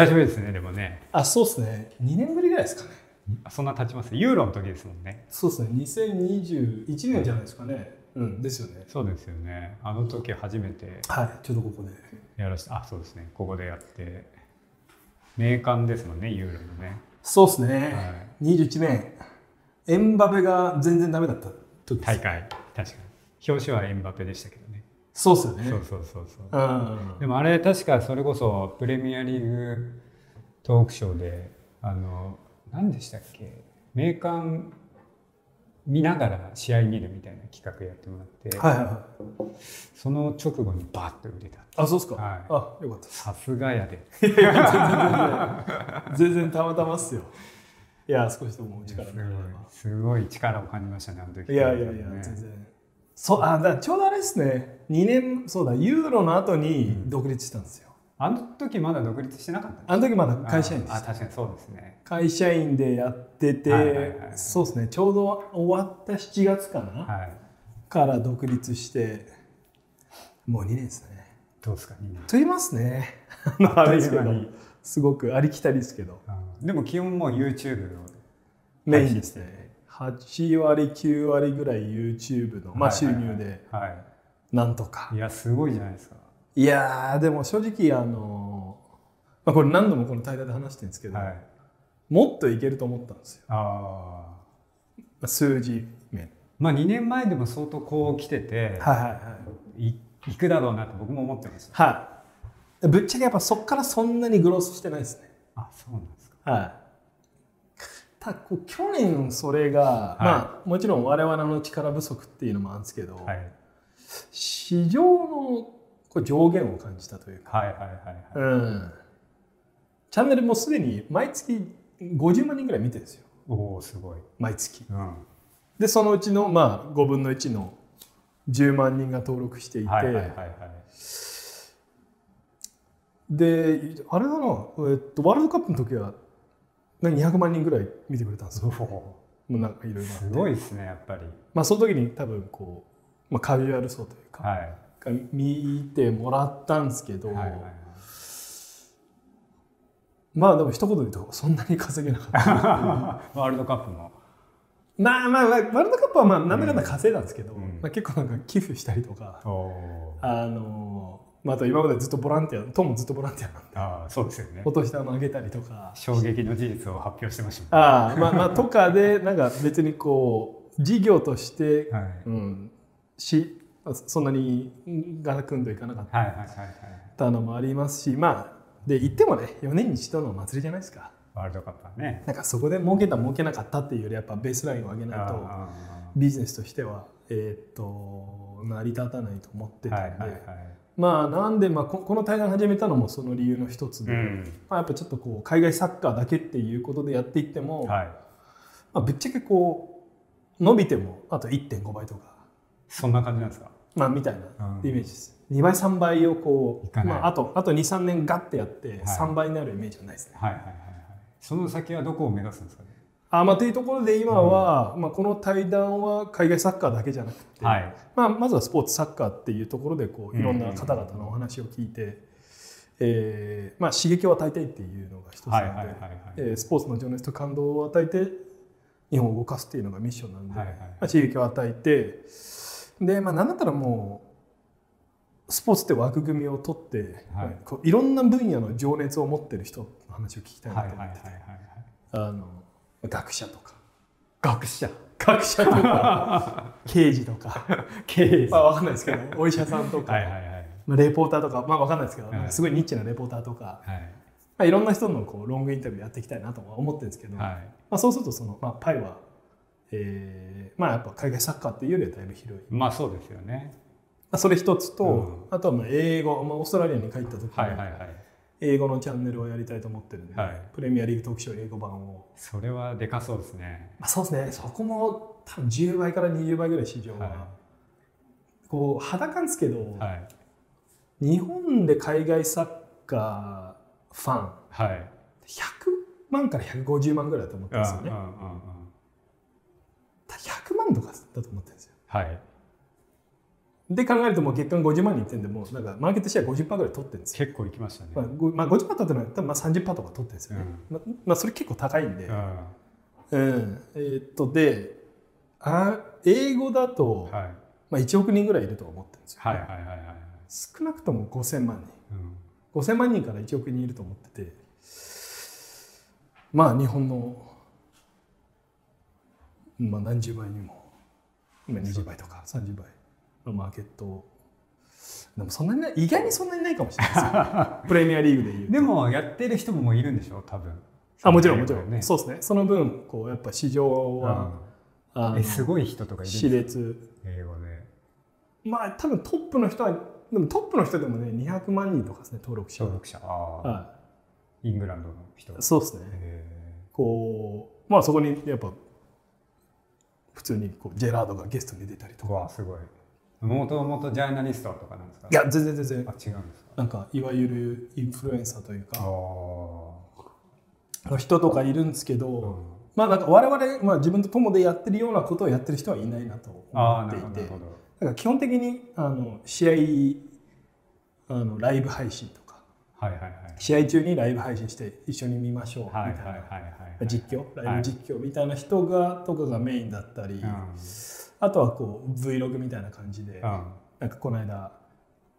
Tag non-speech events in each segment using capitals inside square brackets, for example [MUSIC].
久しぶりですねでもね。あそうですね。2年ぶりぐらいですかね。そんな経ちます？ユーロの時ですもんね。そうですね。2021年じゃないですかね。うんですよね。そうですよね。あの時初めてはいちょうどここで。やらしてあそうですね。ここでやって。名鑑ですもんねユーロのね。そうですね、はい。21年。エンバペが全然ダメだった時です。大会。確かに。表紙はエンバペでしたけど。ねそうですよね。そうそうそうそう。うん。でもあれ確かそれこそプレミアリーグトークショーであの何でしたっけ？名鑑見ながら試合見るみたいな企画やってもらって、はいはいはい。その直後にバッと売れたあそうですか、はい。あよかったさすがやで。全然たまたまっすよ。いや少しでもお力すごい力を感じましたねあの時。いやいやいや、ね全然そうあだちょうどあれですね。2年そうだユーロの後に独立したんですよ、あの時まだ独立してなかったあの時まだ会社員でああ確かにそうですね。会社員でやってて、はいはいはい。はいそうですね。ちょうど終わった7月かな、はい。から独立してもう2年ですね。どうですか？2年。と言いますね。すごくありきたりですけど。うん。でも基本もう YouTube のメインですね8割9割ぐらい YouTube の、まあ、収はいはいはい。入ではなんとか。いいやすごいじゃないですか。いやーでも正直あのまあ、これ何度もこの対談で話してるんですけど、はい。もっといけると思ったんですよ。ああまあ数字面。まあ2年前でも相当こう来てて、はいはいはい。い、いくだろうなと僕も思ってましたはい。ぶっちゃけやっぱそこからそんなにグロースしてないですね。あそうなんですか。はいた去年それが、い。まあもちろん我々の力不足っていうのもあるんですけど、はい。市場のこう上限を感じたというか、はいはいはいはい。うん、チャンネルもすでに毎月50万人ぐらい見てるんですよ。おおすごい、毎月。うん、でそのうちのまあ5分の1の10万人が登録していて、はいはいはいはい。であれだな、えっと、ワールドカップの時は200万人ぐらい見てくれたんですよおもうなんかいろいろすごいですねやっぱり。まあその時に多分こう、まあ、カジュアル層というか、はい。が見てもらったんですけど、はいはいはい。まあでも一言で言うとそんなに稼げなかった。[LAUGHS] ワールドカップも。まあまあ、まあ、ワールドカップはまあなんだかんだ稼いだんですけど、うん。まあ、結構なんか寄付したりとか、あのまあ、あと今までずっとボランティアトムずっとボランティアなんでああそうですよね。お年玉あげたりとか。衝撃の事実を発表してましたああまあまあとかでなんか別にこう事業として、はい。うん、しそんなにガラ組んでいかなかった。のもありますしまあで言ってもね4年に一度のお祭りじゃないですか。ワールドカップはね。なんかそこで儲けた儲けなかったっていうよりやっぱベースラインを上げないとあビジネスとしてはえーっと成り立たないと思ってあたんで、はいはいはいまあなんで、まあ、ここの対談始めたのもその理由の一つで、うん。まあ、やっぱちょっとこう海外サッカーだけっていうことでやっていっても、はい。まあ、ぶっちゃけこう伸びてもあと1.5倍とか、そんな感じなんですか？まあ、みたいなうん。イメージです、2倍3倍をこいうまあ、あとあと23年ガッてやって3倍になるイメージはないですね、はいはいはいはい。その先はどこを目指すんですかね？あまあ、というところで今は、まあ、この対談は海外サッカーだけじゃなくて、はい。まあ、まずはスポーツサッカーっていうところでこういろんな方々のお話を聞いて、えーまあ、刺激を与えたいっていうのが一つなんで、スポーツの情熱と感動を与えて日本を動かすっていうのがミッションなんで、はいはいまあ、刺激を与えてで、まあ、なんだったらもうスポーツって枠組みを取って、はい。こういろんな分野の情熱を持ってる人の話を聞きたいなはいはいはいと思ってて、はい。あの学者とか。学者。学者とか。[LAUGHS] 刑事とか。経営まあ、わかんないですけど、[LAUGHS] お医者さんとか、はいはいはい。まあ、レポーターとか、まあ、わかんないですけど、はい。すごいニッチなレポーターとか、はい。まあ、いろんな人のこうロングインタビューやっていきたいなとは思ってるんですけど、まはい。あ、そうするとその、まあ、パイは、えーまあ、やっぱ海外サッカーっていうよりはだいぶ広い、まあそうですよね。まあ、それ一つと、うん。あとはまあ英語、まあ、オーストラリアに帰った時に、はいはいはい英語のチャンネルをやりたいと思ってるんで、はい。プレミアリーグ特集英語版を、それはでかそうですね。まあ、そうですね。そこも多分10倍から20倍ぐらい市場は、はこう肌感ですけど、はい。日本で海外サッカーファンはい。100万から150万ぐらいだと思ってるんですよね。うんうんうんうん。100万とかだと思ってるんですよ。はいで考えるともう月間50万人いってんでもうなんかマーケットシェア50%ぐらい取ってるんですよ。結構いきましたね。まあ、ごまあ、50%取ってるのは多分まあ30%とか取ってるんですよね。まあまあ、それ結構高いんで。うん。うん、えーっとであ英語だと、はい。まあ、1億人ぐらいいると思ってるんですよ、はいはいはいはい。はい。少なくとも5000万うん。人5000万人から1億人いると思ってて。まあ日本の、まあ、何十倍にも。今20倍とか30倍のマーケット。でもそんなにない意外にそんなにないかもしれないですよ。[LAUGHS] プレミアリーグでいうと。でもやってる人もいるんでしょ？多分。あもちろんもちろん、ね。そうですね。その分こうやっぱ市場は、うん。えすごい人とかいるん熾烈。英語で。まあ多分トップの人はでもトップの人でもね200万人とかですね登録者登録者。ああ、はイングランドの人。い、そうですね。へこうまあそこにやっぱ普通にこうジェラードがゲストに出たりとか。わすごい。もともとジャーナリストとかなんですか？いや全然全然。あ違うんですか？なんかいわゆるインフルエンサーというあかあ。の人とかいるんですけど、うん。まあなんか我々、まあ、自分と友でやってるようなことをやってる人はいないなと思っていて。なるほどなるほど。だから基本的にあの試合あのライブ配信とか。はいはいはい。試合中にライブ配信して一緒に見ましょうみたいな、はいはいはいはい。実況ライブ実況みたいな人がとかがメインだったり、うんあとはこう Vlog みたいな感じで、うん。なんかこの間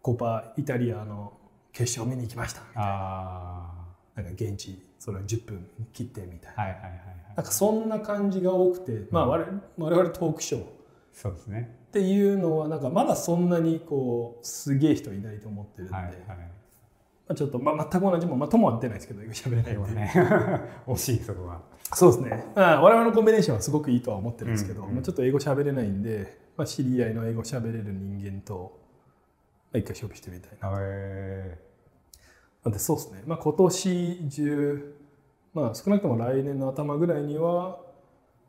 コパイタリアの決勝見に行きましたみたいなあなんか現地それを10分切ってみたいな,、あ。はいはいはいはい。なんかそんな感じが多くて、まあ我々我々トークショーっそうですね。ていうのはなんかまだそんなにこうすげえ人いないと思ってるんで、はいはい。まあ、ちょっと、まあ、全く同じもん、まあ、友は出ないですけど英語喋れないんで、英語ね。[LAUGHS] 惜しいそこは。そうですね、まあ、我々のコンビネーションはすごくいいとは思ってるんですけど、うんうんまあ、ちょっと英語喋れないんで、まあ、知り合いの英語喋れる人間と、まあ、一回勝負してみたいな。へなんでそうですね、まあ、今年中、まあ、少なくとも来年の頭ぐらいには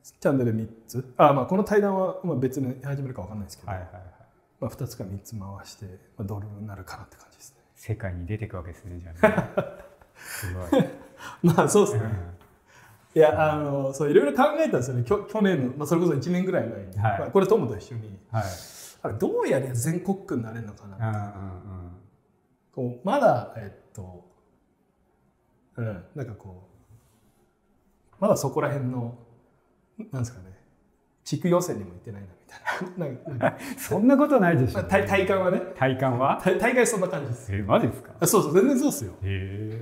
チャンネル3つあ、まあ、この対談はまあ別に始めるか分かんないですけど、ーはいはいはい。まあ、2つか3つ回して、まあ、ドルになるかなって感じですね。世界に出てくわけですねじゃあね。[LAUGHS] すごい。まあそうですね。うんいやあのそういろいろ考えたんですよねきょ去年の、まあ、それこそ1年ぐらい前に、はいまあ、これ友と一緒にはい。あれどうやりゃ全国区になれるのかな、うんうんうん。こうまだえっとうんなんかこうまだそこら辺のなんですかね地区予選にも行ってないなみたいな [LAUGHS] [LAUGHS] そんなことないでしょ。まあ体体感はね体感は？体体感そんな感じですえマジですか？あそうそう全然そうですよ。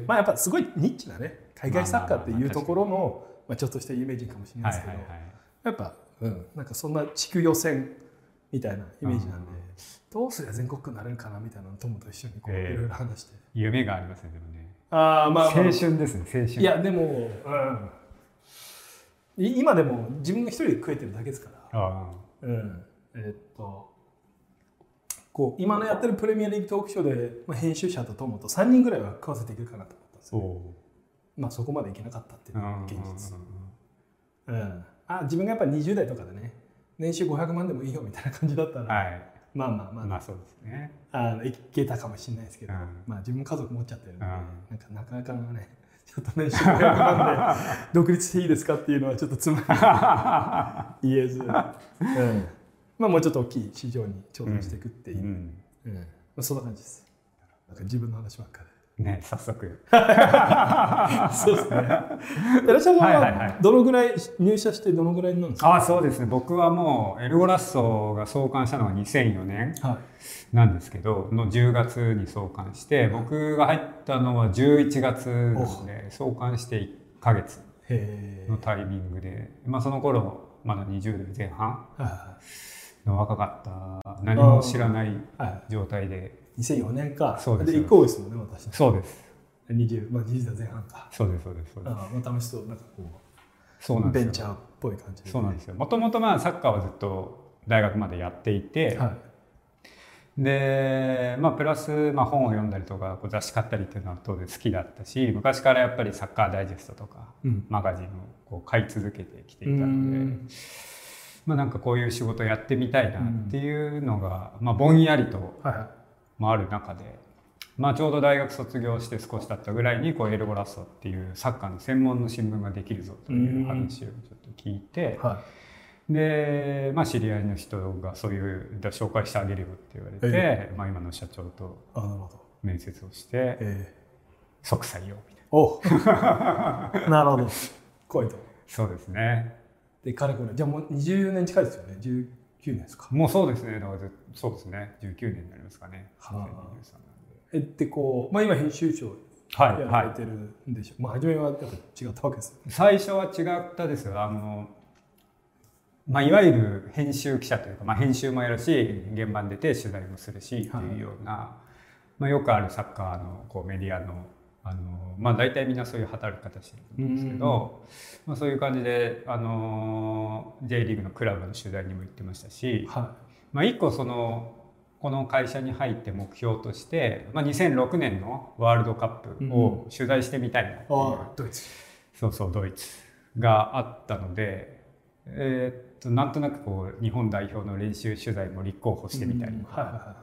まあやっぱすごいニッチなね海外サッカーっていうところのまあちょっとした有名人かもしれないですけど、はいはいはい。やっぱ、うん、なんかそんな地区予選みたいなイメージなんで、どうすりゃ全国区になれるかなみたいな友と一緒にこうええいろいろ話して。夢がありますねでもね。ああまあ、青春ですね青春。いやでも、うん、い今でも自分が一人で食えてるだけですから、あうん、えっとこう今のやってるプレミアリーグトークショーで、まあ、編集者と友と3人ぐらいは食わせていけるかなと思ったんですあ。よ、おまあそこまでいけなかったっていう現実、うんうん、あ自分がやっぱ20代とかでね年収500万でもいいよみたいな感じだったら、はい。まあまあまあ、まあそうですね。あのいけたかもしれないですけど、うん。まあ自分家族持っちゃってるんで、うん。なんかなかなかねちょっと年収500万で [LAUGHS] 独立していいですかっていうのはちょっとつまり言えず、うん、まあもうちょっと大きい市場に挑戦していくっていう。う、うん。ん。まあ、そんな感じです。なんか自分の話ばっかね早速。り [LAUGHS] そうですね。寺島さんはどのぐらい入社してどのぐらいなんですか、ああそうですね。僕はもうエルゴラッソが創刊したのが2004年はい、なんですけどの10月に創刊して僕が入ったのは11月なので創刊して1ヶ月へのタイミングで、まあ、その頃まだ20代前半の若かった。何も知らない状態でい2004年か。そうです。で1個多いですもんね私。そうです。20まあ20代前半か。そうですそうですそうです。ああまあ楽しそうなんかこそうなんですベンチャーっぽい感じで。そうなんですよ。もともとまあサッカーはずっと大学までやっていて、はい。でまあプラス、まあ、本を読んだりとかこう雑誌買ったりっていうのは当然好きだったし昔からやっぱりサッカーダイジェストとかうん。マガジンをこう買い続けてきていたうのでん。まあなんかこういう仕事やってみたいなっていうのが、まあ、ぼんやりと、はいはいまあ、ある中で、まあ、ちょうど大学卒業して少し経ったぐらいにこうエルゴラッソっていうサッカーの専門の新聞ができるぞという話をちょっと聞いて。はで、まあ、知り合いの人がそういうだ紹介してあげるよって言われて、えまあ、今の社長と。面接をしてえ即採用みたいなー、お [LAUGHS] なるほど。来いと。そうですねで、かれこれ。じゃあもう20年近いですよね。19年ですか？もうそうですね。だからずそうですね。19年になりますかね。はあ。2023なんでえで、こう、まあ今編集長はいはい。やられてるんでしょ？う。まあ初めはやっぱ違ったわけですよ。最初は違ったですよ。あの、まあ、いわゆる編集記者というか、まあ、編集もやるし現場に出て取材もするしっていうような、まあ、よくあるサッカーのこうメディアのあの、まあ、大体みんなそういう働き方してると思うんですけど、まあ、そういう感じであの J リーグのクラブの取材にも行ってましたし、はまあ、一個そのこの会社に入って目標として、まあ、2006年のワールドカップを取材してみたいなってドイツ。そうそうドイツがあったので、えーっとなんとなくこう日本代表の練習取材も立候補してみたりとか、はいはいはい。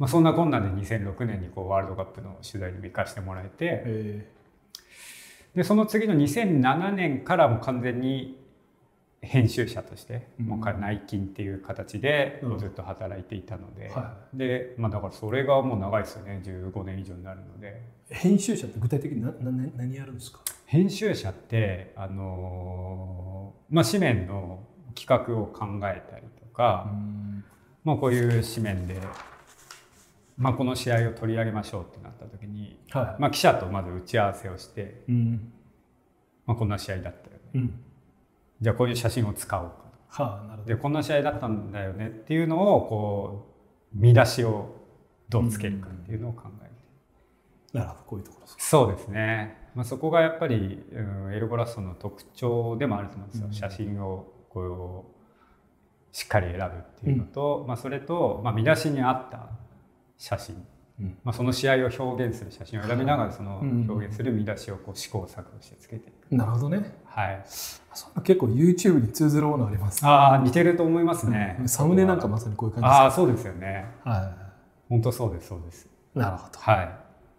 まあ、そんなこんなで2006年にこうワールドカップの取材にも行かせてもらえてえ。でその次の2007年からも完全に編集者として、うん。もう内勤っていう形でうん。ずっと働いていたので、はで、まあ、だからそれがもう長いですよね。15年以上になるので。ー、編集者って具体的に何何何やるんですか？編集者ってあのーまあ紙面の企画を考えたりとか、ん。まあ、こういう紙面で、まあ、この試合を取り上げましょうってなった時に、はまあ、記者とまず打ち合わせをして、い。うん。まあ、こんな試合だったよねうん。じゃあこういう写真を使おうかはあ、なるほでこんな試合だったんだよねっていうのをこう見出しをどうつけるかっていうのを考えて、ど。なるほど、こういうところですか。そうですね、まあ、そこがやっぱり、うん、エルゴラストの特徴でもあると思うんですよ、うん写真をこうしっかり選ぶっていうのと、まあ、それと、まあ、見出しに合った写真うん。まあ、その試合を表現する写真を選びながらそのうん表現する見出しをこう試行錯誤してつけていく、なるほどね。はい、そんな結構 YouTube に通ずるものあります。ああ似てると思いますね、うんサムネなんかまさにこういう感じああそうですよね。は本当そうですそうですい。なるほど。はい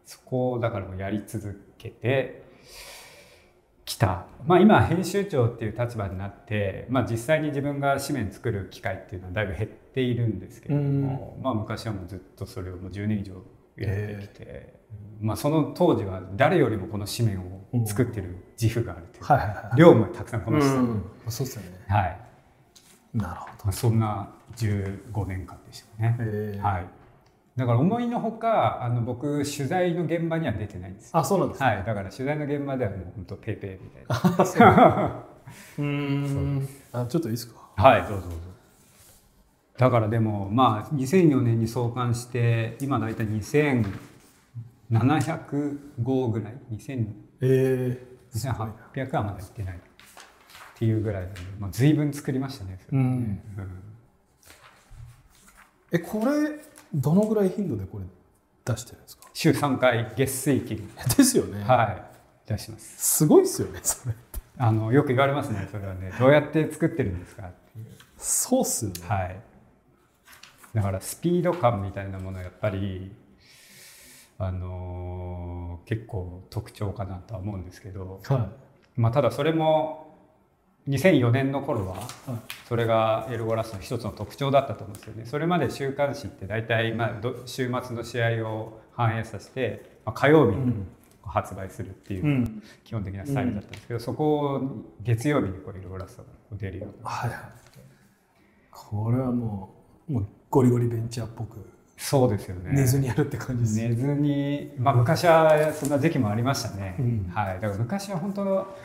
そこをだからもうやり続けてきたまあ今は編集長っていう立場になって、まあ、実際に自分が紙面作る機会っていうのはだいぶ減っているんですけれども、まあ、昔はもうずっとそれをもう10年以上やってきて、まあ、その当時は誰よりもこの紙面を作ってる自負があるというか、はいはいはい。量もたくさんこなしてた、うんそうですよね。はいなるほど。まあ、そんな15年間でしたね。えーはい。だから思いのほかあの僕取材の現場には出てないんですよ。あ、そうなんです。はい。だから取材の現場ではもう本当ペーペーみたいな。[LAUGHS] うーん。あ、ちょっといいですか？はい。どうぞどうぞ。だからでもまあ2004年に創刊して今大体2700号ぐらい？2000え2800はまだいってないっていうぐらいなんで、まあ、随分作りましたね。それはねうんえ、これ、どのぐらい頻度でこれ出してるんですか？週3回月水金ですよね。はい出します。すごいですよね、それ。あのよく言われますねそれはねどうやって作ってるんですかっていうそうっすよね。はいだからスピード感みたいなものはやっぱりあのー結構特徴かなとは思うんですけど、はまあ、ただそれも2004年の頃ははい。それがエルゴラスの一つの特徴だったと思うんですよね。それまで週刊誌って大体まあど週末の試合を反映させて、まあ、火曜日に発売するっていう、うん。基本的なスタイルだったんですけど、そこを月曜日にこうエルゴラスが出るようなはいはい。これはもう、もうゴリゴリベンチャーっぽく。そうですよね。寝ずにやるって感じです。寝ずに、まあ、昔はそんな時期もありましたね、うん。はい、だから昔は本当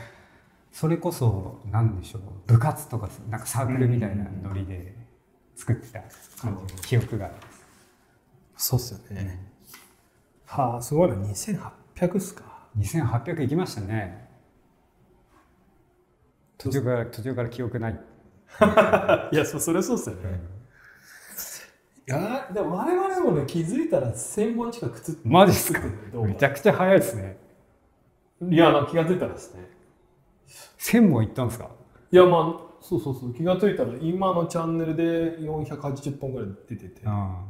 それこそ何でしょう部活とかなんかサークルみたいなノリで作ってた感じの記憶があります、そうっすよね。はあ、すごいな。2800っすか。2800いきましたね。途中から途中から記憶ない、[LAUGHS] いや、そそれそうっすよね。いや、でも我々もね、気づいたら1000本近く作ってマジっすか？めちゃくちゃ早いですね。いや、な気がついたらですね。1000本いったんですか？いや、まあ、そうそうそう、気がついたら今のチャンネルで480本ぐらい出てて、あ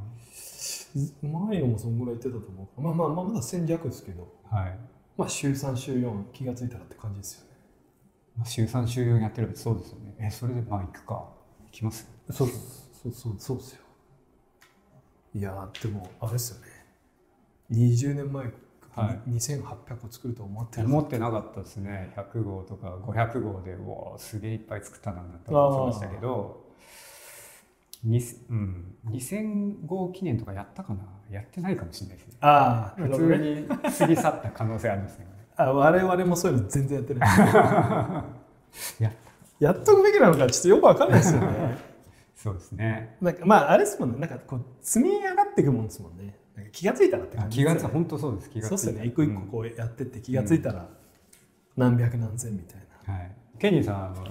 前のもそんぐらい言ってたと思う。まあまあ、まあ、まだ1000弱ですけど、あはい。まあ週3、週4、気がついたらって感じですよね。まあ週3週4やってればそうですよね。えそれでまあ行くか。行きます？そうそうそう。そうですよ。いやーでもあれですよね。20年前、はい。2800個作ると思ってる。思ってなかったですね。100号とか500号でうわすげえいっぱい作ったなと思ってましたけどにうん、2000号記念とかやったかな？やってないかもしれないですね。ああ普通に過ぎ去った可能性ありますね。あ我々もそういうの全然やってない。[LAUGHS] ややっとくべきなのかちょっとよくわかんないですよね。[LAUGHS] そうですね。なんかまああれですもんね。なんかこう積み上がっていくもんですもんね気がついたらって感じ気がつ本当そうです。気がついそうですよね。一個一個こうやってって気がついたら何百何千みたいな、はい、ケニーさんあの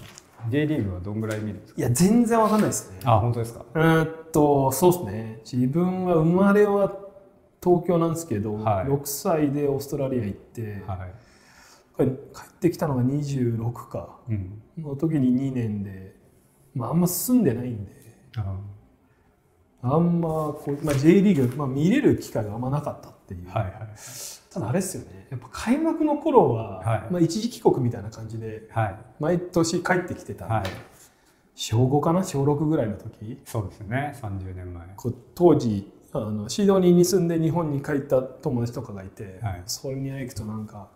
J リーグはどんぐらい見るんですか？いや全然わかんないですね。あ本当ですか？うーんとそうですね。自分は生まれは東京なんですけど、はい。6歳でオーストラリア行って、はい、帰ってきたのが26か。うん、の時に2年で、まあ、あんま住んでないんで。ああんまこう、まあ、J リーグ、まあ、見れる機会があんまなかったっていう、はいはい。ただあれですよね。やっぱ開幕の頃は、はい。まあ、一時帰国みたいな感じではい。毎年帰ってきてたんで、はい。小5かな？小6ぐらいの時？そうですよね。30年前。こう当時あのシドニーに住んで日本に帰った友達とかがいて、はい。それに行くとなんか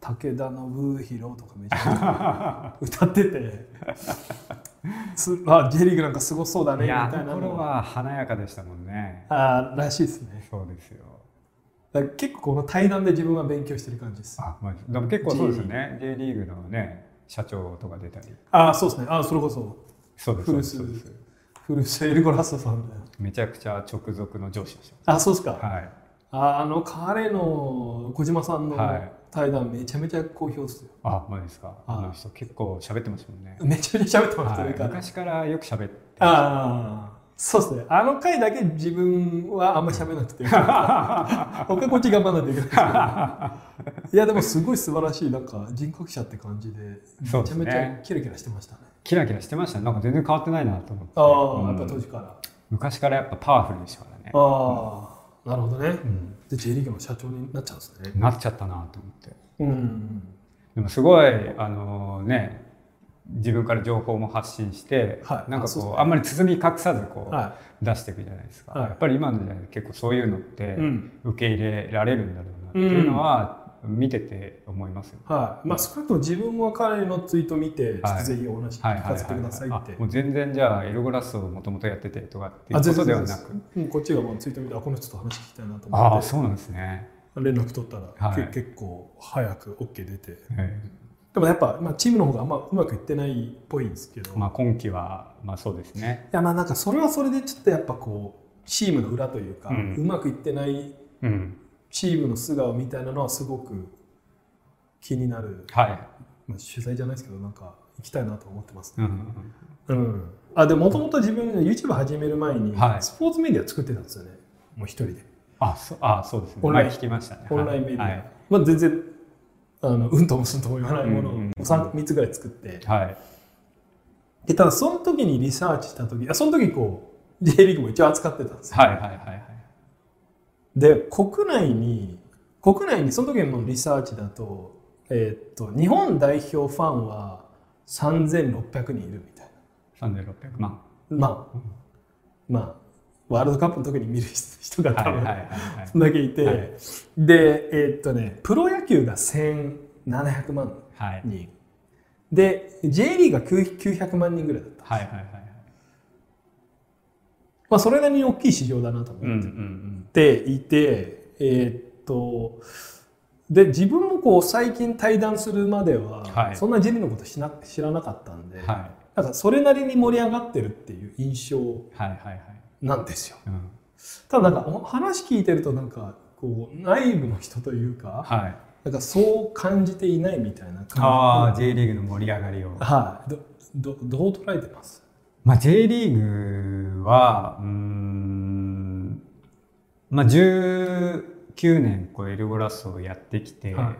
武田信弘とかめちゃくちゃ歌っててす [LAUGHS] [LAUGHS] あ J リーグなんかすごそうだねいみたいなの。は華やかでしたもんね。あらしいですね。そうですよ。だ結構この対談で自分は勉強してる感じです。あ、まあ、でも結構そうですよね。J リーグのね社長とか出たり。あそうですね。あそれこそ。そうですそうですそうです古巣エルゴラストさんだよめちゃくちゃ直属の上司でしあそうですか、たはい。ああの彼の小島さんのはい対談めちゃめちゃ好評ですよ、あマジですか？ああ。の人結構喋ってますもんね。めちゃめちゃ喋ってましたね、昔からよく喋ってああそうですね。あの回だけ自分はあんまり喋らなくて。[LAUGHS] 他こっち頑張らないといけない。いやでもすごい素晴らしいなんか人格者って感じでめちゃめちゃキラキラしてましたね。キラキラしてましたね。なんか全然変わってないなと思って。ああ、うん。やっぱ当時から。昔からやっぱパワフルでしたからね。ああなるほどね、うん。で J リーグの社長になっちゃうんですね。なっちゃったなと思って。うんでもすごいあのね自分から情報も発信して、はい。なんかあそうねこうあんまり包み隠さずこう、は出していくじゃないですか、はい。やっぱり今の時代結構そういうのって受け入れられるんだろうなっていうのは見てて思いますよ、はい。まあ、少なくとも自分は彼のツイート見て、はい。とぜひお話はいはいはい聞かせてくださいって、あもう全然じゃあエログラスをもともとやっててとかっていうあことではなく。うんこっちがもうツイート見てあこの人と話聞きたいなとあ思って。あそうなんですね、連絡取ったら、はい。け結構早く OK 出て。えでもやっぱ、まあ、チームの方があんまうまくいってないっぽいんですけど、えまあ、今期はまあそうですね。いやまあなんかそれはそれでちょっとやっぱこうチームの裏というか、ううんまくいってないうんチームの素顔みたいなのはすごく気になる、はい、まあ、取材じゃないですけどなんか行きたいなと思ってますね。うんうん、あでもともと自分 YouTube 始める前にはい。スポーツメディア作ってたんですよね。もう一人で。あそあそうですね。オンライン。前聞きましたね。オンラインメディア、はい。まあ、全然あのうんともすんとも言わないもの。をうんうんうん。3, 3つぐらい作って。はい。でただその時にリサーチした時あその時こう J リーグも一応扱ってたんですよ。はいはいはいはいで国内に国内にその時のリサーチだと,、えーっと日本代表ファンは3600人いるみたい3600万。なまあまあワールドカップの時に見る人が多分はいはいはいはい。そんだけいて、はい。でえーっとねプロ野球が1700万はい。人で J リーグが9 900万人ぐらいだった、はいはいはいはいまあ、それなりに大きい市場だなと思っんていて、えーっとで自分もこう最近対談するまでは、はい。そんなーグのことしな知らなかったんで、はい。なんかそれなりに盛り上がってるっていう印象はいはいはい。なんですよ。うん。ただなんかお話聞いてるとなんかこう内部の人というか、はい。なんかそう感じていないみたいな感じ。ああ J リーグの盛り上がりを。はい。どどどう捉えてます？まあ J リーグはうーんまあ19年こうエルゴラスをやってきて、はい。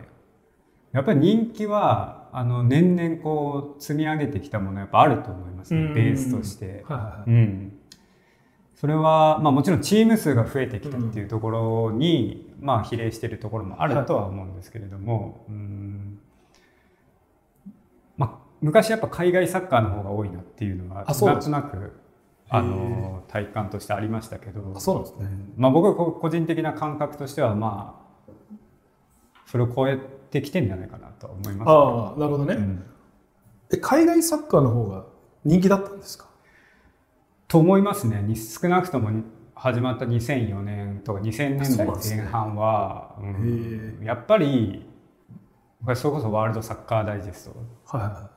やっぱり人気はあの年々こう積み上げてきたものやっぱあると思いますねベースとして。はいはいはい。うん、それは、まあ、もちろんチーム数が増えてきたっていうところに、まあ比例しているところもあるとは思うんですけれども、うん。まあ、昔やっぱ海外サッカーの方が多いなっていうのはなんあそうなんですとなくあの体感としてありましたけど。あそうなんですね。まあ、僕はこ個人的な感覚としてはまあそれを超えてきてんじゃないかなとは思います、ああなるほどね、うん。え海外サッカーの方が人気だったんですか？と思いますね。に少なくとも始まった2004年とか2000年代前半は、うん。へやっぱりそれこそワールドサッカーダイジェスト。はいは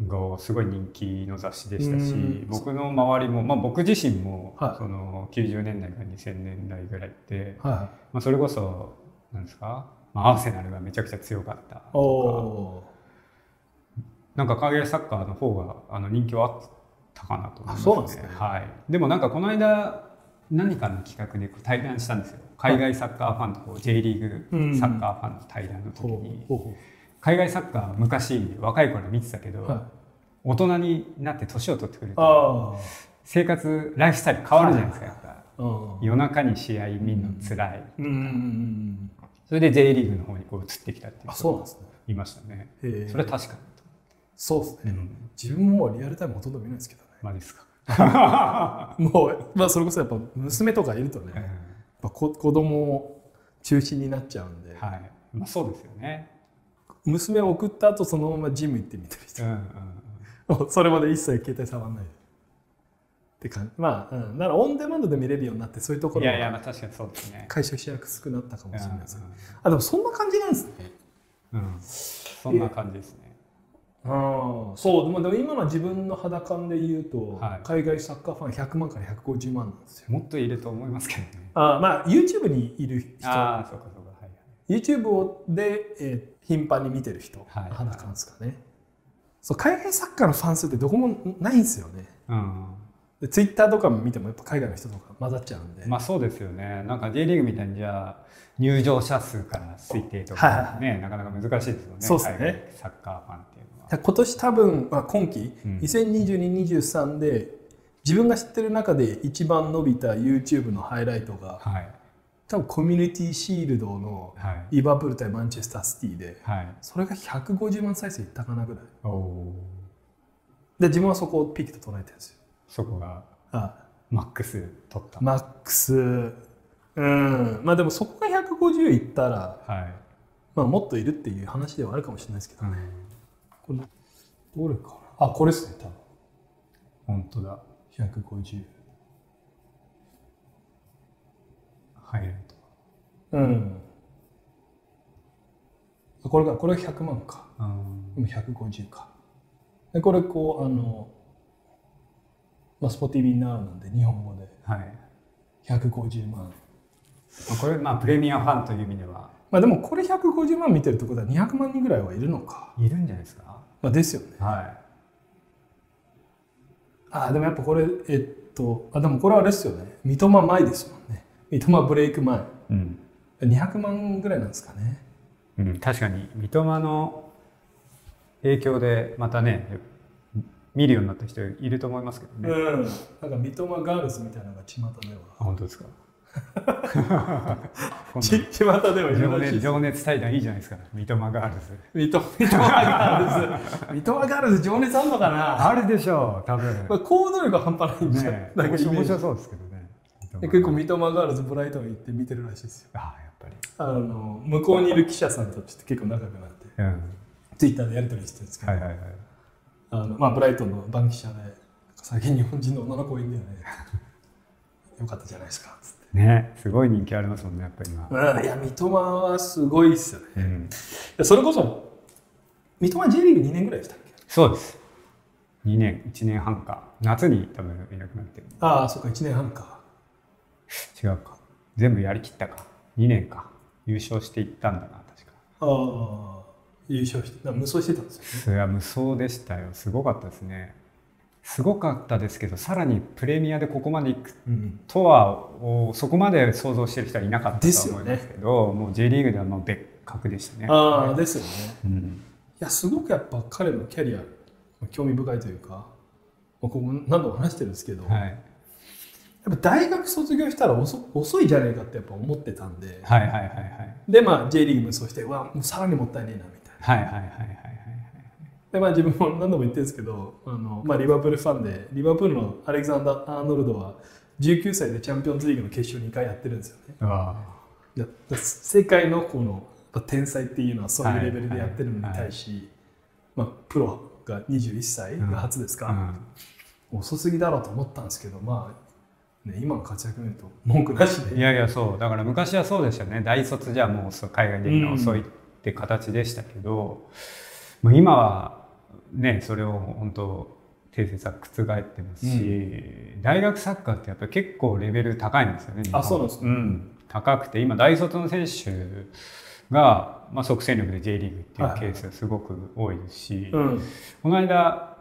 がすごい人気の雑誌でしたしうん。僕の周りも、まあ、僕自身も、はい。その90年代から2000年代ぐらいって、いはいはい。まあ、それこそなんですか、まあ、アーセナルがめちゃくちゃ強かったおとおかなんか海外サッカーの方があの人気はあったかなと思います、あそうですね。はい、でもなんかこの間何かの企画で対談したんですよ。海外サッカーファンとこう J リーうんグサッカーファンの対談の時ほに海外サッカー昔若い頃見てたけど、うはい。大人になって年を取ってくるとあ生活ライフスタイル変わるじゃないですかやっぱ。夜中に試合見るの辛い。うん。うんうんそれで J リーグの方にこう移ってきたっていうあそうなんですね。いましたね。それは確かにそうですね、うん。自分もリアルタイムほとんど見ないですけどね。まあですか？[LAUGHS] もう、まあ、それこそやっぱ娘とかいるとね、やっぱ子子供中心になっちゃうんで、はい。まあそうですよね娘を送った後そのままジム行ってみたりしてうんうんもう [LAUGHS] それまで一切携帯触らないでって感じ。まあ、うん、だからオンデマンドで見れるようになってそういうところいやいやまがあ確かにそうですね。解釈しやすくなったかもしれないです、うあでもそんな感じなんですね。んうん。そんな感じですね。ああそう。でもでも今の自分の肌感で言うと、はい。海外サッカーファン100万から150万なんですよ。もっといると思いますけどね。あまあ YouTube にいる人ああそうか YouTube をで、えー頻繁に見てる人、はい。肌感ですかね。そう海外サッカーのファン数ってどこもないんですよね。うん。で Twitter とかも見てもやっぱ海外の人とか混ざっちゃうんで、まあそうですよね。なんか J リーグみたいにじゃあ入場者数から推定とはいはいはかねなかなか難しいですよね。そうですね。サッカーファンっていうのは。今年多分、まあ、今期、うん。2022-23で自分が知ってる中で一番伸びた YouTube のハイライトがはい多分コミュニティシールドのはい。リバプール対マンチェスターシティではい。それが150万再生いったかなぐらい。で自分はそこをピークと捉えてるんですよ。そこがあ。マックス取った、マックス。うん。まあでもそこが150いったら、はい、まあ、もっといるっていう話ではあるかもしれないですけど、うん、これどれかな。あこれですね多本当だ。分150ハイライトうん。これがこれが100万か。うん。でも150か。でこれこうあのまあ、スポティビーナウなんで日本語で。はい。150万。まあこれまあプレミアファンという意味では。まあでもこれ150万見てるってことは200万人ぐらいはいるのか、いるんじゃないですか？まあ、ですよね。はあでもやっぱこれえっとあでもこれはあれですよね。三笘前ですもんね三笘ブレイク前。い、うん。200万ぐらいなんですかね。うん、確かに。三笘の影響でまたね見るようになった人いると思いますけどね、うん。なんか三笘ガールズみたいなのが巷であ本当ですか？[LAUGHS] ち巷では情熱情熱対談いいじゃないですか。三笘ガールズ。三笘ガールズ。[LAUGHS] 三笘ガールズ情熱あんのかな？あるでしょう多分。まあ行動力が半端ないんじゃん、ね面白そうですけど結構三笘ガールズブライトン行って見てるらしいですよ。あやっぱり。あの向こうにいる記者さんたちって結構仲良くなって。うん。ツイッターでやり取りしてるんですけど、はいはいはい。あのまあ、ブライトンの番記者で最近日本人の女の子いいんだよね。[LAUGHS] よかったじゃないですかつって。ね。すごい人気ありますもんねやっぱり今、うんいや三笘はすごいっすよね。うん、それこそ三笘 J リーグ2年ぐらいでしたっけ？そうです。2年1年半か。夏に多分いなくなってる。ああそっか1年半か違うか。全部やりきったか。2年か。優勝していったんだな確か。ああ。優勝して無双してたんですよね。それは無双でしたよ。すごかったですね。すごかったですけどさらにプレミアでここまで行くうん。とはおそこまで想像してる人はいなかったと思いますけどもう J リーグではもう別格でしたね。ああですよね。うん、いやすごくやっぱ彼のキャリア興味深いというかまあここも何度も話してるんですけど、やっはい、ぱ大学卒業したら遅遅いじゃねえかってやっぱ思ってたんで、はいはいはいはい。でまあ J リーグ無双してうわもうさらにもったいねえなみたいな。はいはいはいはいでまあ、自分も何度も言ってるんですけどあの、まあ、リバプールファンでリバプールのアレクサンダー・アーノルドは19歳でチャンピオンズリーグの決勝2回やってるんですよね。あ世界のこの天才っていうのはそういうレベルでやってるのに対し、まあ、プロが21歳が初ですか、うん。遅すぎだろうと思ったんですけど、まあね、今の活躍見ると文句なしで。いやいやそう。だから昔はそうでしたね。大卒じゃもう海外できるのは遅いって形でしたけど、もう今はねそれを本当定説は覆ってますし、大学サッカーってやっぱり結構レベル高いんですよね。あそうですか。うん、高くて今大卒の選手が、まあ、即戦力で J リーグっていうケースがすごく多いですし、うん。この間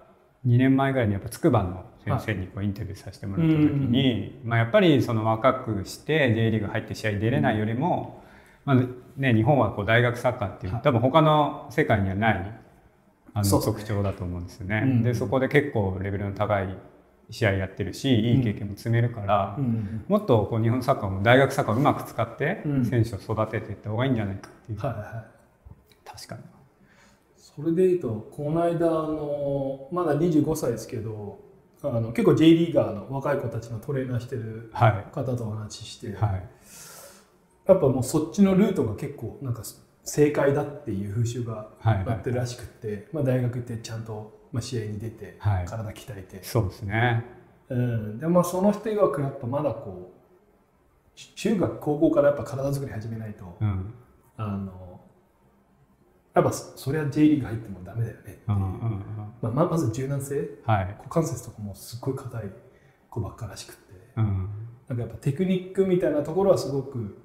2年前ぐらいにやっぱ筑波の先生にこうインタビューさせてもらった時に、まあ、やっぱりその若くして J リーグ入って試合に出れないよりも、まあね、日本はこう大学サッカーっていうはい。多分他の世界にはないあの特徴だと思うんですよね。うん。でそこで結構レベルの高い試合やってるしいい経験も積めるから、うんもっとこう日本サッカーも大学サッカーをうまく使ってうん。選手を育てていった方がいいんじゃないかっていう、はいはい確かに。それでいうとこの間あのまだ25歳ですけどあの結構 J リーガーの若い子たちのトレーナーしてるはい。方とお話しして、はい。やっぱもうそっちのルートが結構なんか正解だっていう風習がはい。なってるらしくって、まあ、大学行ってちゃんと、まあ、試合に出て、はい。体鍛えて、そうですね。うん、でまあその人曰くやっぱまだこうし中学高校からやっぱ体作り始めないと、うん。あのやっぱそそりゃ J リーグ入ってもダメだよねっていう、まあ、ままず柔軟性はい。股関節とかもすっごい硬い子ばっからしくってうんなんかやっぱテクニックみたいなところはすごく